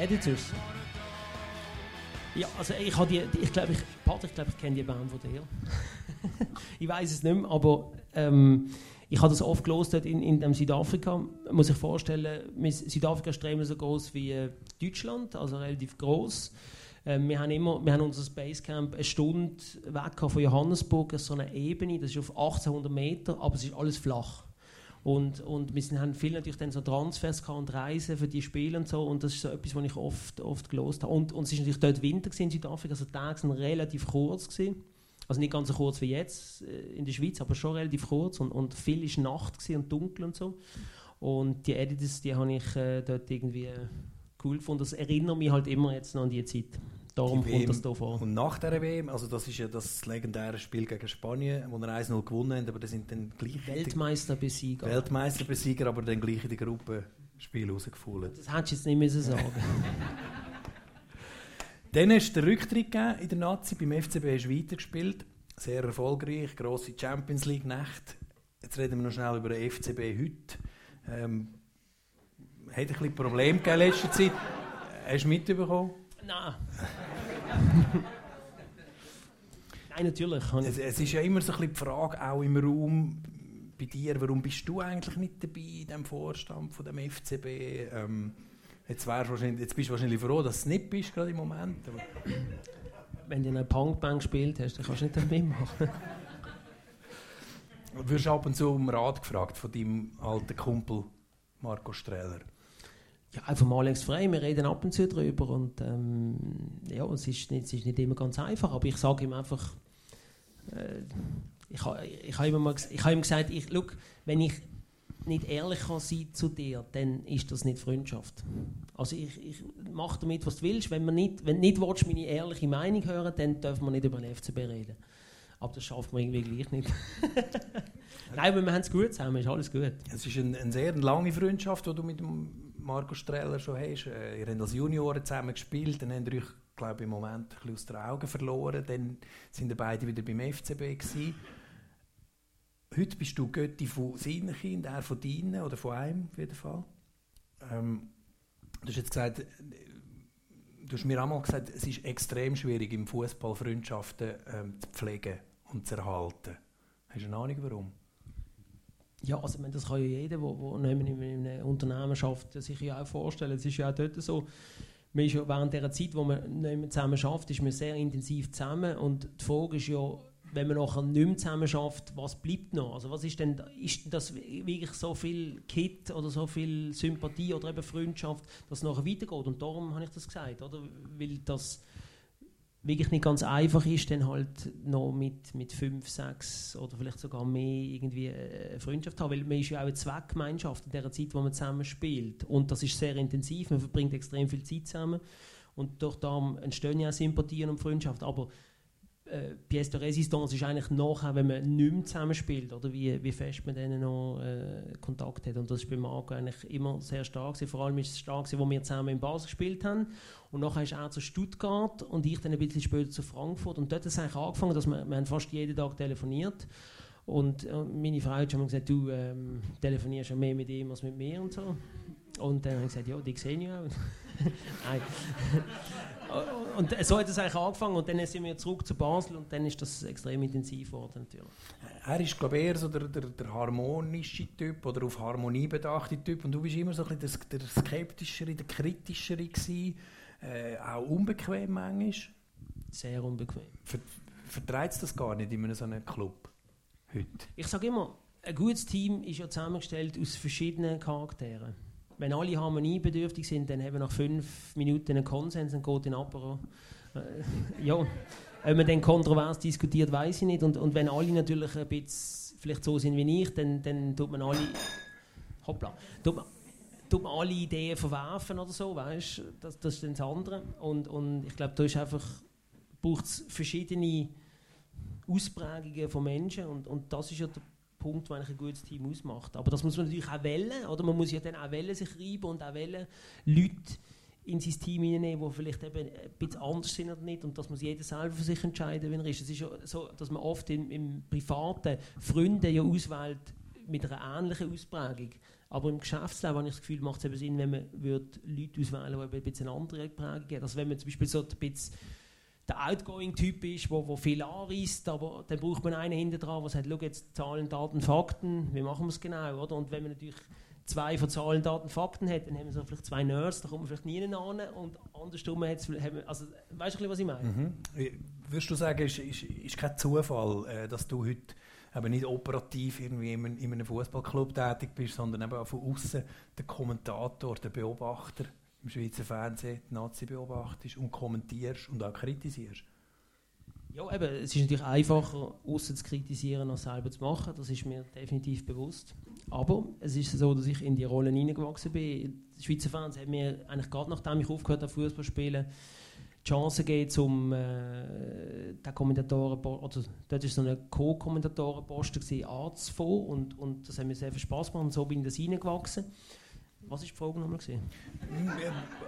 Editors. Ja, also ich habe die, ich glaube, ich, Patrick, ich glaube, ich kenne die Band von dir. ich weiß es nicht mehr, aber ähm, ich habe das oft gelesen in, in dem Südafrika. Man muss sich vorstellen, Südafrika ist so groß wie äh, Deutschland, also relativ groß. Ähm, wir haben immer, wir haben unser Basecamp eine Stunde weg von Johannesburg, so eine Ebene, das ist auf 1800 Meter, aber es ist alles flach. Und, und wir sind, haben viel natürlich dann so Transfers und Reisen für die Spiele und so. Und das ist so etwas, was ich oft, oft gelost habe. Und, und es ist natürlich dort Winter in Südafrika, also die Tage sind relativ kurz gewesen. Also nicht ganz so kurz wie jetzt äh, in der Schweiz, aber schon relativ kurz. Und, und viel ist Nacht und dunkel und so. Und die Editors, die habe ich äh, dort irgendwie äh, cool gefunden. Das erinnert mich halt immer jetzt noch an die Zeit. Darum Die kommt WM. das vor. Und nach dieser WM, also das ist ja das legendäre Spiel gegen Spanien, wo wir 1-0 gewonnen haben, aber das sind dann gleich Weltmeister besiegen. Weltmeisterbesieger, aber dann gleich in der Gruppe Spiel rausgefallen. Das hättest du jetzt nicht müssen sagen Dann hast du den Rücktritt gegeben in der Nazi, beim FCB hast du weitergespielt, sehr erfolgreich, grosse Champions League Nacht. Jetzt reden wir noch schnell über den FCB heute. Ähm, hat ein bisschen Probleme in letzter Zeit. Hast du mitbekommen? Nein. Nein, natürlich. Es, es ist ja immer so ein bisschen die Frage, auch im Raum bei dir, warum bist du eigentlich nicht dabei in dem Vorstand von dem FCB? Ähm, Jetzt, wahrscheinlich, jetzt bist du wahrscheinlich froh, dass du es nicht bist, gerade im Moment. Wenn du in einer Punkband gespielt hast, dann kannst du nicht damit mitmachen. du wirst ab und zu um Rat gefragt von deinem alten Kumpel Marco Streller. Ja, einfach mal Alex Frey, wir reden ab und zu drüber und ähm, ja, es ist, nicht, es ist nicht immer ganz einfach, aber ich sage ihm einfach, äh, ich habe ich ha immer mal, ges- ich ha ihm gesagt, ich, look, wenn ich nicht ehrlich kann sein zu dir, dann ist das nicht Freundschaft. Also ich, ich mach damit, was du willst, wenn, man nicht, wenn nicht willst, meine ehrliche Meinung hören dann dürfen wir nicht über den FCB reden. Aber das schafft man irgendwie gleich nicht. Nein, aber wir haben es gut zusammen, ist alles gut. Es ist eine, eine sehr lange Freundschaft, die du mit dem Marco Streller schon hast. Äh, ihr habt als Junioren zusammen gespielt, dann habt ihr euch, glaube ich, im Moment ein bisschen aus den Augen verloren. Dann sind ihr beide wieder beim FCB gewesen. Heute bist du Götti von seinen Kindern, er von deinen oder von einem auf jeden Fall. Ähm, du hast jetzt gesagt, du hast mir einmal gesagt, es ist extrem schwierig im Fußball Freundschaften ähm, zu pflegen und zu erhalten. Hast du eine Ahnung warum? Ja, also ich meine, das kann ja jeder, der in einem Unternehmen schafft, sich ja auch vorstellen. Es ist ja auch dort so, man ist ja während dieser Zeit, wo man nicht mehr zusammen schafft, ist man sehr intensiv zusammen und die Frage ist ja, wenn man nachher nicht mehr zusammen schafft, was bleibt noch? Also was ist denn, ist das wirklich so viel Kit oder so viel Sympathie oder eben Freundschaft, dass es nachher weitergeht? Und darum habe ich das gesagt, oder? Weil das wirklich nicht ganz einfach ist, dann halt noch mit, mit fünf, sechs oder vielleicht sogar mehr irgendwie eine Freundschaft zu haben, weil man ist ja auch eine Zweckgemeinschaft in der Zeit, wo man zusammen spielt. Und das ist sehr intensiv, man verbringt extrem viel Zeit zusammen. Und durch da entstehen ja Sympathien und Freundschaft, aber äh, Pièce de Résistance ist eigentlich nachher, wenn man nicht mehr zusammen spielt, oder wie, wie fest man denen noch äh, Kontakt hat. Und das ist bei Marco eigentlich immer sehr stark gewesen. Vor allem ist es stark gewesen, wo wir zusammen in Basel gespielt haben. Und nachher ist er zu Stuttgart und ich dann ein bisschen später zu Frankfurt. Und dort hat es eigentlich angefangen, dass wir, wir haben fast jeden Tag telefoniert. Und äh, meine Frau hat schon mal gesagt, du ähm, telefonierst ja mehr mit ihm als mit mir und so. Und dann habe ich gesagt, ja, die sehen ja auch. Nein. Und so hat es eigentlich angefangen und dann sind wir zurück zu Basel und dann ist das extrem intensiv geworden natürlich. Er ist, glaube ich, eher so der, der, der harmonische Typ oder auf Harmonie bedachte Typ. Und du bist immer so ein bisschen der, der skeptischere, der kritischere gewesen, äh, auch unbequem manchmal. Sehr unbequem. Ver Vertreibt es das gar nicht in so einem Club heute? Ich sage immer, ein gutes Team ist ja zusammengestellt aus verschiedenen Charakteren. Wenn alle harmoniebedürftig sind, dann haben wir nach fünf Minuten einen Konsens und geht in Apero. Äh, ja, ob man dann kontrovers diskutiert, weiß ich nicht. Und, und wenn alle natürlich ein bisschen vielleicht so sind wie ich, dann, dann tut man alle... Hoppla. Tut man, tut man alle Ideen verwerfen oder so, weißt das, das ist dann das andere. Und, und ich glaube, da ist einfach... braucht es verschiedene Ausprägungen von Menschen und, und das ist ja der Punkt, eigentlich ein gutes Team ausmacht. Aber das muss man natürlich auch wählen, oder? Man muss ja dann auch wählen, sich reiben und auch wählen, Leute in sein Team hineinnehmen, die vielleicht eben ein bisschen anders sind oder nicht und das muss jeder selber für sich entscheiden, wenn er ist. Es ist ja so, dass man oft im, im Privaten Freunde ja auswählt mit einer ähnlichen Ausprägung. Aber im Geschäftsleben habe ich das Gefühl, macht es eben Sinn, wenn man würde Leute auswählen die eben ein bisschen andere Prägung haben. Also wenn man zum Beispiel so ein bisschen der Outgoing-Typ ist, wo, wo viel anreißt, aber dann braucht man einen hinten dran, der sagt, schau jetzt Zahlen, Daten, Fakten, wie machen wir es genau, oder? Und wenn man natürlich zwei von Zahlen, Daten, Fakten hat, dann haben wir so vielleicht zwei Nerds, da kommt man vielleicht nie hin und andersrum haben wir, also weißt du, was ich meine? Mhm. Würdest du sagen, ist, ist, ist kein Zufall, äh, dass du heute eben nicht operativ irgendwie in einem Fußballclub tätig bist, sondern eben auch von außen der Kommentator, der Beobachter im Schweizer Fernsehen, die Nazi beobachtest und kommentierst und auch kritisierst? Ja, eben, es ist natürlich einfacher, außen zu kritisieren, als selber zu machen. Das ist mir definitiv bewusst. Aber es ist so, dass ich in die Rolle hineingewachsen bin. Der Schweizer Fernsehen hat mir eigentlich gerade nachdem ich aufgehört habe, Fußball zu spielen, die Chance gegeben, zum äh, den Kommentatoren, oder dort war so ein Co-Kommentatorenposten anzufangen und, und das hat mir sehr viel Spaß gemacht und so bin ich das hineingewachsen. Was war die Frage nochmal? gewesen?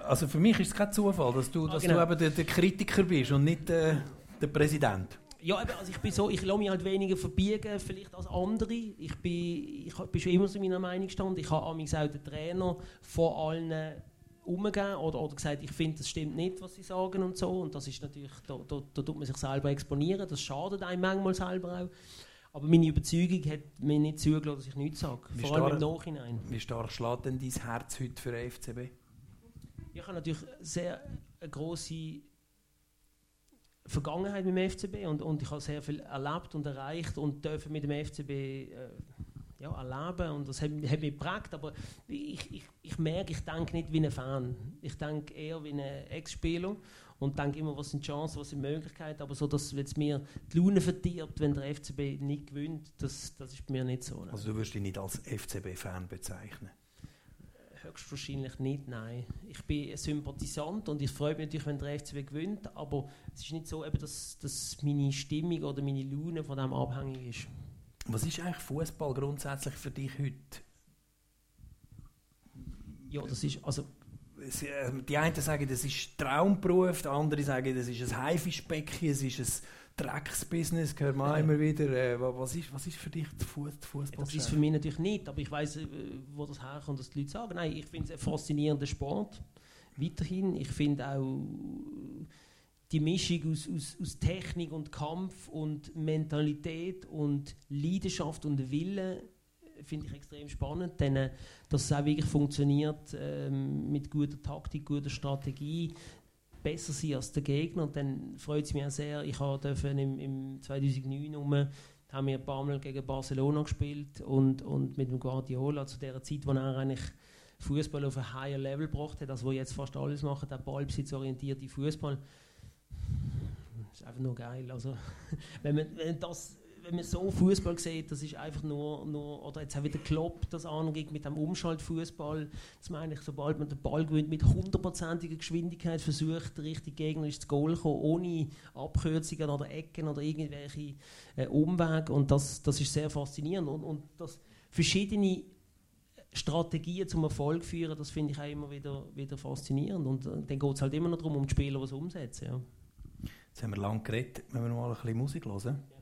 Also für mich ist es kein Zufall, dass du, Ah, dass genau. du eben der, der Kritiker bist und nicht der, der Präsident. Ja, also ich bin so, ich lasse mich halt weniger verbiegen, vielleicht als andere. Ich bin, ich bin schon immer so meiner Meinung gestanden. Ich habe amigs auch den Trainer vor allen umgegeben oder, oder gesagt, ich finde, das stimmt nicht, was sie sagen und so. Und das ist natürlich, da, da, da tut man sich selber exponieren. Das schadet einem manchmal selber auch. Aber meine Überzeugung hat mir nicht zugelassen, dass ich nichts sage. Wie Vor allem im stark- Nachhinein. Wie stark schlägt denn dein Herz heute für den FCB? Ich habe natürlich sehr eine große Vergangenheit mit dem FCB und, und ich habe sehr viel erlebt und erreicht und dürfen mit dem FCB äh, ja, erleben und das hat, hat mich geprägt, aber ich, ich, ich merke, ich denke nicht wie ein Fan. Ich denke eher wie ein Ex-Spieler und denke immer, was sind Chancen, was sind Möglichkeiten, aber so, dass es mir die Laune verdirbt, wenn der FCB nicht gewinnt, das, das ist bei mir nicht so. ne? Also du wirst dich nicht als FCB-Fan bezeichnen? Höchstwahrscheinlich nicht, nein. Ich bin ein Sympathisant und ich freue mich natürlich, wenn der FCB gewinnt, aber es ist nicht so, eben, dass, dass meine Stimmung oder meine Laune von dem abhängig ist. Was ist eigentlich Fußball grundsätzlich für dich heute? Ja, das ist, also, Die einen sagen, das ist Traumberuf, die anderen sagen, das ist ein Haifischbecken, es ist ein Drecksbusiness, man auch immer wieder. Äh, wa- was, ist, was ist für dich die Fußball? das ist für mich natürlich nicht, aber ich weiß, wo das herkommt, dass die Leute sagen, nein, ich finde es ein faszinierender Sport, weiterhin. Ich finde auch die Mischung aus, aus, aus Technik und Kampf und Mentalität und Leidenschaft und Wille äh, finde ich extrem spannend, denn äh, dass es auch wirklich funktioniert ähm, mit guter Taktik, guter Strategie, besser sein als der Gegner. Und dann freut es mich auch sehr, ich dürfen im, im 2009 rum, haben wir ein paar Mal gegen Barcelona gespielt und, und mit dem Guardiola zu der Zeit, wo er eigentlich Fußball auf ein higher Level gebracht hat, also wo jetzt fast alles machen, der ballbesitzorientierte Fußball. Das ist einfach nur geil. Also, wenn, man, wenn, das, wenn man so Fußball sieht, das ist einfach nur, nur oder jetzt auch wieder Klopp das angeht mit dem Umschaltfußball, dass man eigentlich, sobald man den Ball gewinnt, mit hundertprozentiger Geschwindigkeit versucht, der richtige Gegner ins Goal zu kommen, ohne Abkürzungen oder Ecken oder irgendwelche äh, Umwege und das, das ist sehr faszinierend und, und das verschiedene Strategien zum Erfolg führen, das finde ich auch immer wieder, wieder faszinierend und äh, dann geht es halt immer noch darum, um die Spieler was umsetzen. Ja. Jetzt haben wir lange geredet, müssen wir noch mal ein bisschen Musik hören? Moved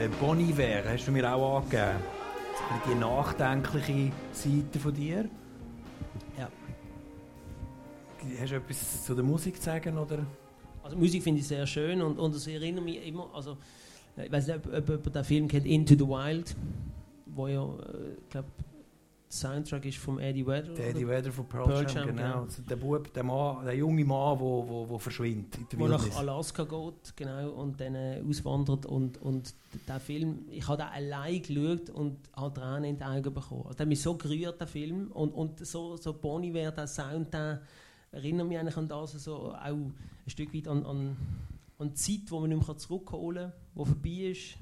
äh, Bon Iver, hast du mir auch angegeben. Die nachdenkliche Seite von dir. Ja. Hast du etwas zu der Musik zu sagen? Oder? Also Musik finde ich sehr schön und, und es erinnert mich immer, also äh, ich weiß nicht, ob, ob, ob den Film kennt, Into the Wild, wo ja, äh, ich glaube, der Soundtrack ist vom Eddie Vedder. Der Eddie? Vedder von Pearl, Pearl Jam, Jam, genau. genau. Also der, Bub, der, Mann, der junge Mann, der wo, wo, wo verschwindet in der wo nach. Alaska geht, genau, und dann äh, auswandert und, und der Film, ich habe den allein geschaut und habe Tränen in die Augen bekommen. Also, der hat mich so gerührt, der Film, und, und so, so Bonnie wäre der Sound, der erinnert mich eigentlich an das, so auch ein Stück weit an, an, an die Zeit, die man nicht mehr zurückholen kann, die vorbei ist.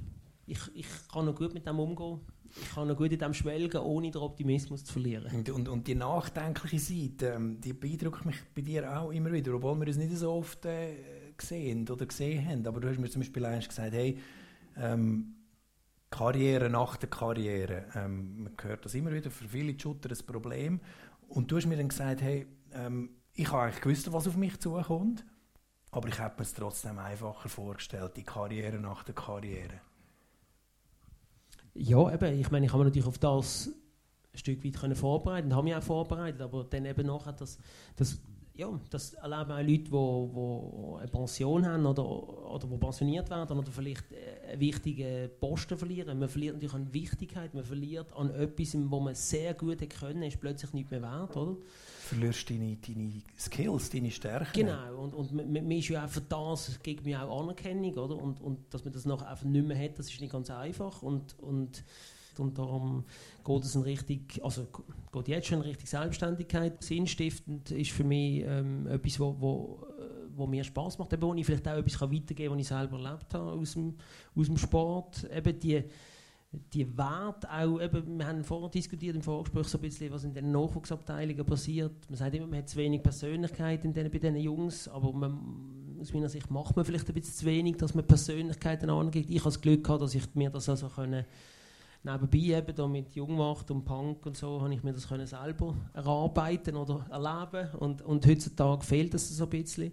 Ich, ich kann noch gut mit dem umgehen. Ich kann noch gut in dem schwelgen, ohne den Optimismus zu verlieren. Und, und, und die nachdenkliche Seite, ähm, die beeindruckt mich bei dir auch immer wieder, obwohl wir es nicht so oft äh, gesehen oder gesehen haben. Aber du hast mir zum Beispiel einst gesagt, hey, ähm, Karriere nach der Karriere. Ähm, man hört das immer wieder, für viele Shooter ein Problem. Und du hast mir dann gesagt, hey, ähm, ich habe eigentlich gewusst, was auf mich zukommt, aber ich habe mir es trotzdem einfacher vorgestellt, die Karriere nach der Karriere. Ja, eben, ich meine, ich habe mich natürlich auf das ein Stück weit können vorbereiten, habe mich auch vorbereitet, aber dann eben nachher, das, das, ja, das erleben auch Leute, die eine Pension haben oder, oder wo pensioniert werden oder vielleicht äh, einen wichtigen Posten verlieren. Man verliert natürlich an Wichtigkeit, man verliert an etwas, wo man sehr gut hätte können, ist plötzlich nicht mehr wert, oder? verlierst deine, deine Skills, deine Stärken. Genau, und, und man, man ist ja auch für das, gegen mich auch Anerkennung, oder? Und, und dass man das nachher einfach nicht mehr hat, das ist nicht ganz einfach. Und, und, und darum geht es in richtig, also geht jetzt schon in Richtung Selbstständigkeit. Sinnstiftend ist für mich ähm, etwas, wo, wo, äh, wo mir Spaß macht, eben, wo ich vielleicht auch etwas weitergeben kann, was ich selber erlebt habe aus dem, aus dem Sport. Eben die, die Werte auch, eben, wir haben vorher diskutiert im Vorgespräch so ein bisschen, was in den Nachwuchsabteilungen passiert. Man sagt immer, man hat zu wenig Persönlichkeit in den, bei diesen Jungs, aber man, aus meiner Sicht macht man vielleicht ein bisschen zu wenig, dass man Persönlichkeiten angibt. Ich habe das Glück gehabt, dass ich mir das also können, nebenbei eben da mit Jungmacht und Punk und so, habe ich mir das können selber erarbeiten oder erleben und, und heutzutage fehlt das so ein bisschen.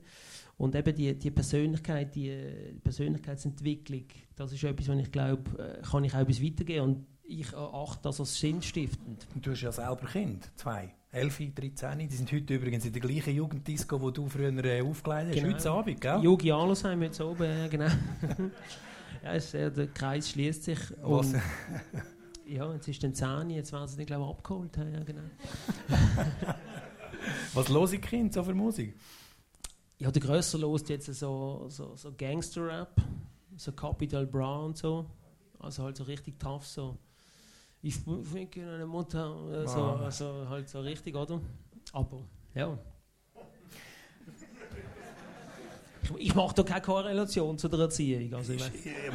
Und eben die, die Persönlichkeit, die Persönlichkeitsentwicklung, das ist etwas, was ich glaube, äh, kann ich auch bis weitergeben und ich erachte das als sinnstiftend. Und du hast ja selber Kind, zwei. 11, 13, die sind heute übrigens in der gleichen Jugenddisco, wo du früher äh, aufgelegt hast. Genau. Heute Abend, gell? Jogi Alosheim jetzt oben, ja, genau. ja, es, äh, der Kreis schließt sich. Was? Ja, jetzt ist dann 10, jetzt werden sie den, glaube ich, abgeholt. Ja, genau. Was los ich Kind so für Musik? Ja, der Grösser lost jetzt so, so, so Gangster-Rap, so Capital Bra und so. Also halt so richtig tough, so. Ich finde eine Mutter, äh, so, Ah. also halt so richtig, oder? Aber, ja. Ich, ich mache da keine Korrelation zu der Erziehung. Also, ich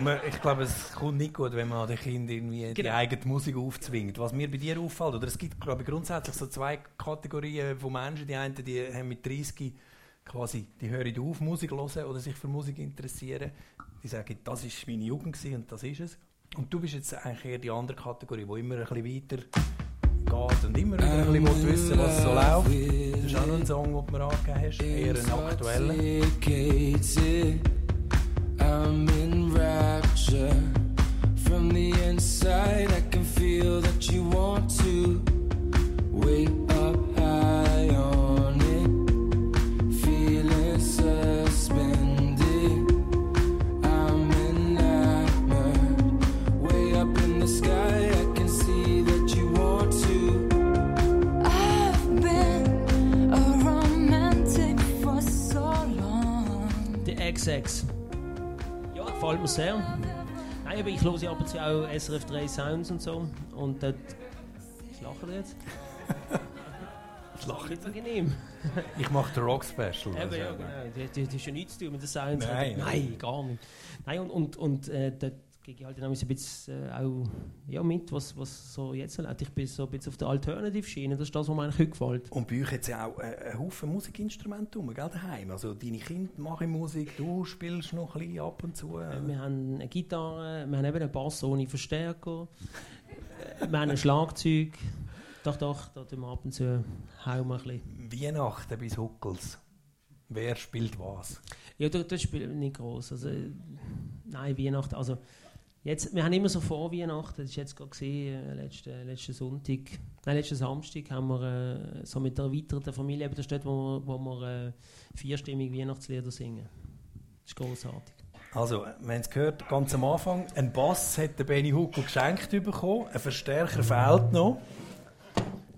mein- Ich, glaube, es kommt nicht gut, wenn man den Kindern irgendwie die Genau. eigene Musik aufzwingt. Was mir bei dir auffällt, oder es gibt glaube ich, grundsätzlich so zwei Kategorien von Menschen. Die einen, die haben mit 30 quasi, die hören auf, Musik hören oder sich für Musik interessieren. Die sagen, das ist meine Jugend und das ist es. Und du bist jetzt eigentlich eher die andere Kategorie, die immer ein bisschen weiter geht und immer wieder ein bisschen wissen, was so läuft. Das ist auch noch ein Song, den du mir angegeben hast, eher ein aktueller. I'm in rapture. From the inside, I can feel that you want to wake XX. Ja, gefällt mir sehr. Nein, aber ich höre ab und zu auch SRF 3 Sounds und so. Und dort. Lachen ihr jetzt? Was lache Nicht angenehm. Ich mache den Rock Special. Eben, also, ja, genau. Das, das, das ist ja nichts zu tun mit den Sounds. Nein, Nein, Nein gar nicht. Nein, und, und, und äh, dort gehe ich halt dann auch ein bisschen äh, auch ja, mit, was, was so jetzt läuft. Ich bin so ein bisschen auf der Alternative-Schiene. Das ist das, was mir eigentlich heute gefällt. Und bei euch hat es ja auch äh, einen Haufen Musikinstrumente rum, gell, daheim. Also deine Kinder machen Musik, du spielst noch ein bisschen ab und zu. Äh. Wir haben eine Gitarre, wir haben eben einen Bass ohne Verstärker, äh, wir haben ein Schlagzeug. Doch, doch, da tun wir ab und zu hauen wir ein bisschen. Weihnachten bis Huckels. Wer spielt was? Ja, das, das spielt nicht groß. Also, äh, nein, Weihnachten. Also, jetzt, wir haben immer so vor Weihnachten, das ist jetzt gerade gesehen, äh, letzten, letzten Sonntag, nein, letzten Samstag haben wir äh, so mit der erweiterten Familie, eben das ist dort, wo wir, wo wir äh, vierstimmig Weihnachtslieder singen. Das ist großartig. Also, wir haben es gehört, ganz am Anfang, ein Bass hat der Benny Huckel geschenkt bekommen, ein Verstärker fehlt noch.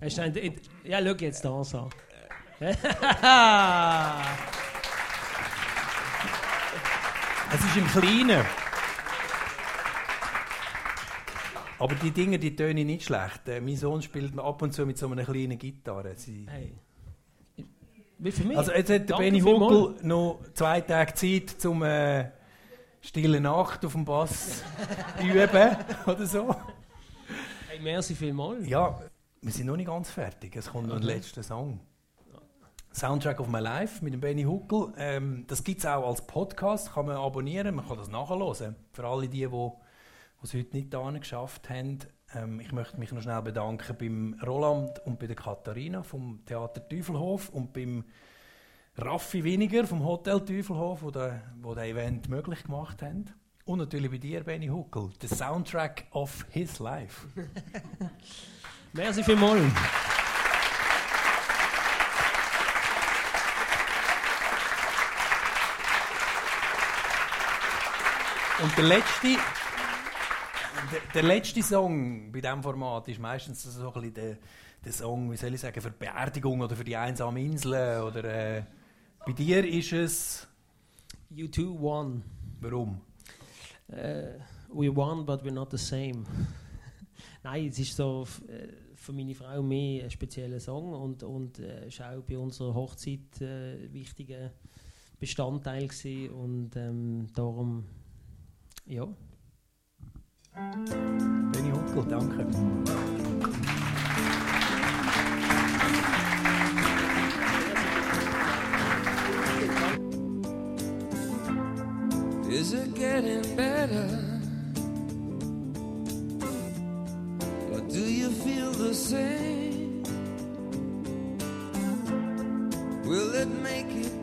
Hast du einen- Ja, schau jetzt das an. Es ist im Kleinen. Aber die Dinge, die tönen nicht schlecht. Äh, mein Sohn spielt ab und zu mit so einer kleinen Gitarre. Sie hey. Wie für mich? Also jetzt hat der Benny. Huckel noch zwei Tage Zeit zum äh, Stille Nacht auf dem Bass üben oder so. Hey, merci vielmals. Ja, wir sind noch nicht ganz fertig. Es kommt noch ein Okay. letzter Song. Soundtrack of My Life mit dem Benny Huckel. Ähm, das gibt es auch als Podcast, kann man abonnieren, man kann das nachhören. Für alle die, die es heute nicht da geschafft haben. Ähm, ich möchte mich noch schnell bedanken beim Roland und bei der Katharina vom Theater Teufelhof und beim Raffi Winiger vom Hotel Teufelhof, wo der, wo der Event möglich gemacht haben. Und natürlich bei dir, Benny Huckel, der Soundtrack of his life. Merci vielmals. Und der letzte, der, der letzte Song bei diesem Format ist meistens so ein bisschen der, der Song, wie soll ich sagen, für Beerdigung oder für die einsame Insel. Oder, äh, bei dir ist es. U2 won. Warum? Äh, we won, but we're not the same. Nein, es ist so äh, für meine Frau mehr ein spezieller Song und, und äh, ist auch bei unserer Hochzeit äh, ein wichtiger Bestandteil gewesen und ähm, darum, ja. Benny Huckel, danke. Is it getting better? Or do you feel the same? Will it make it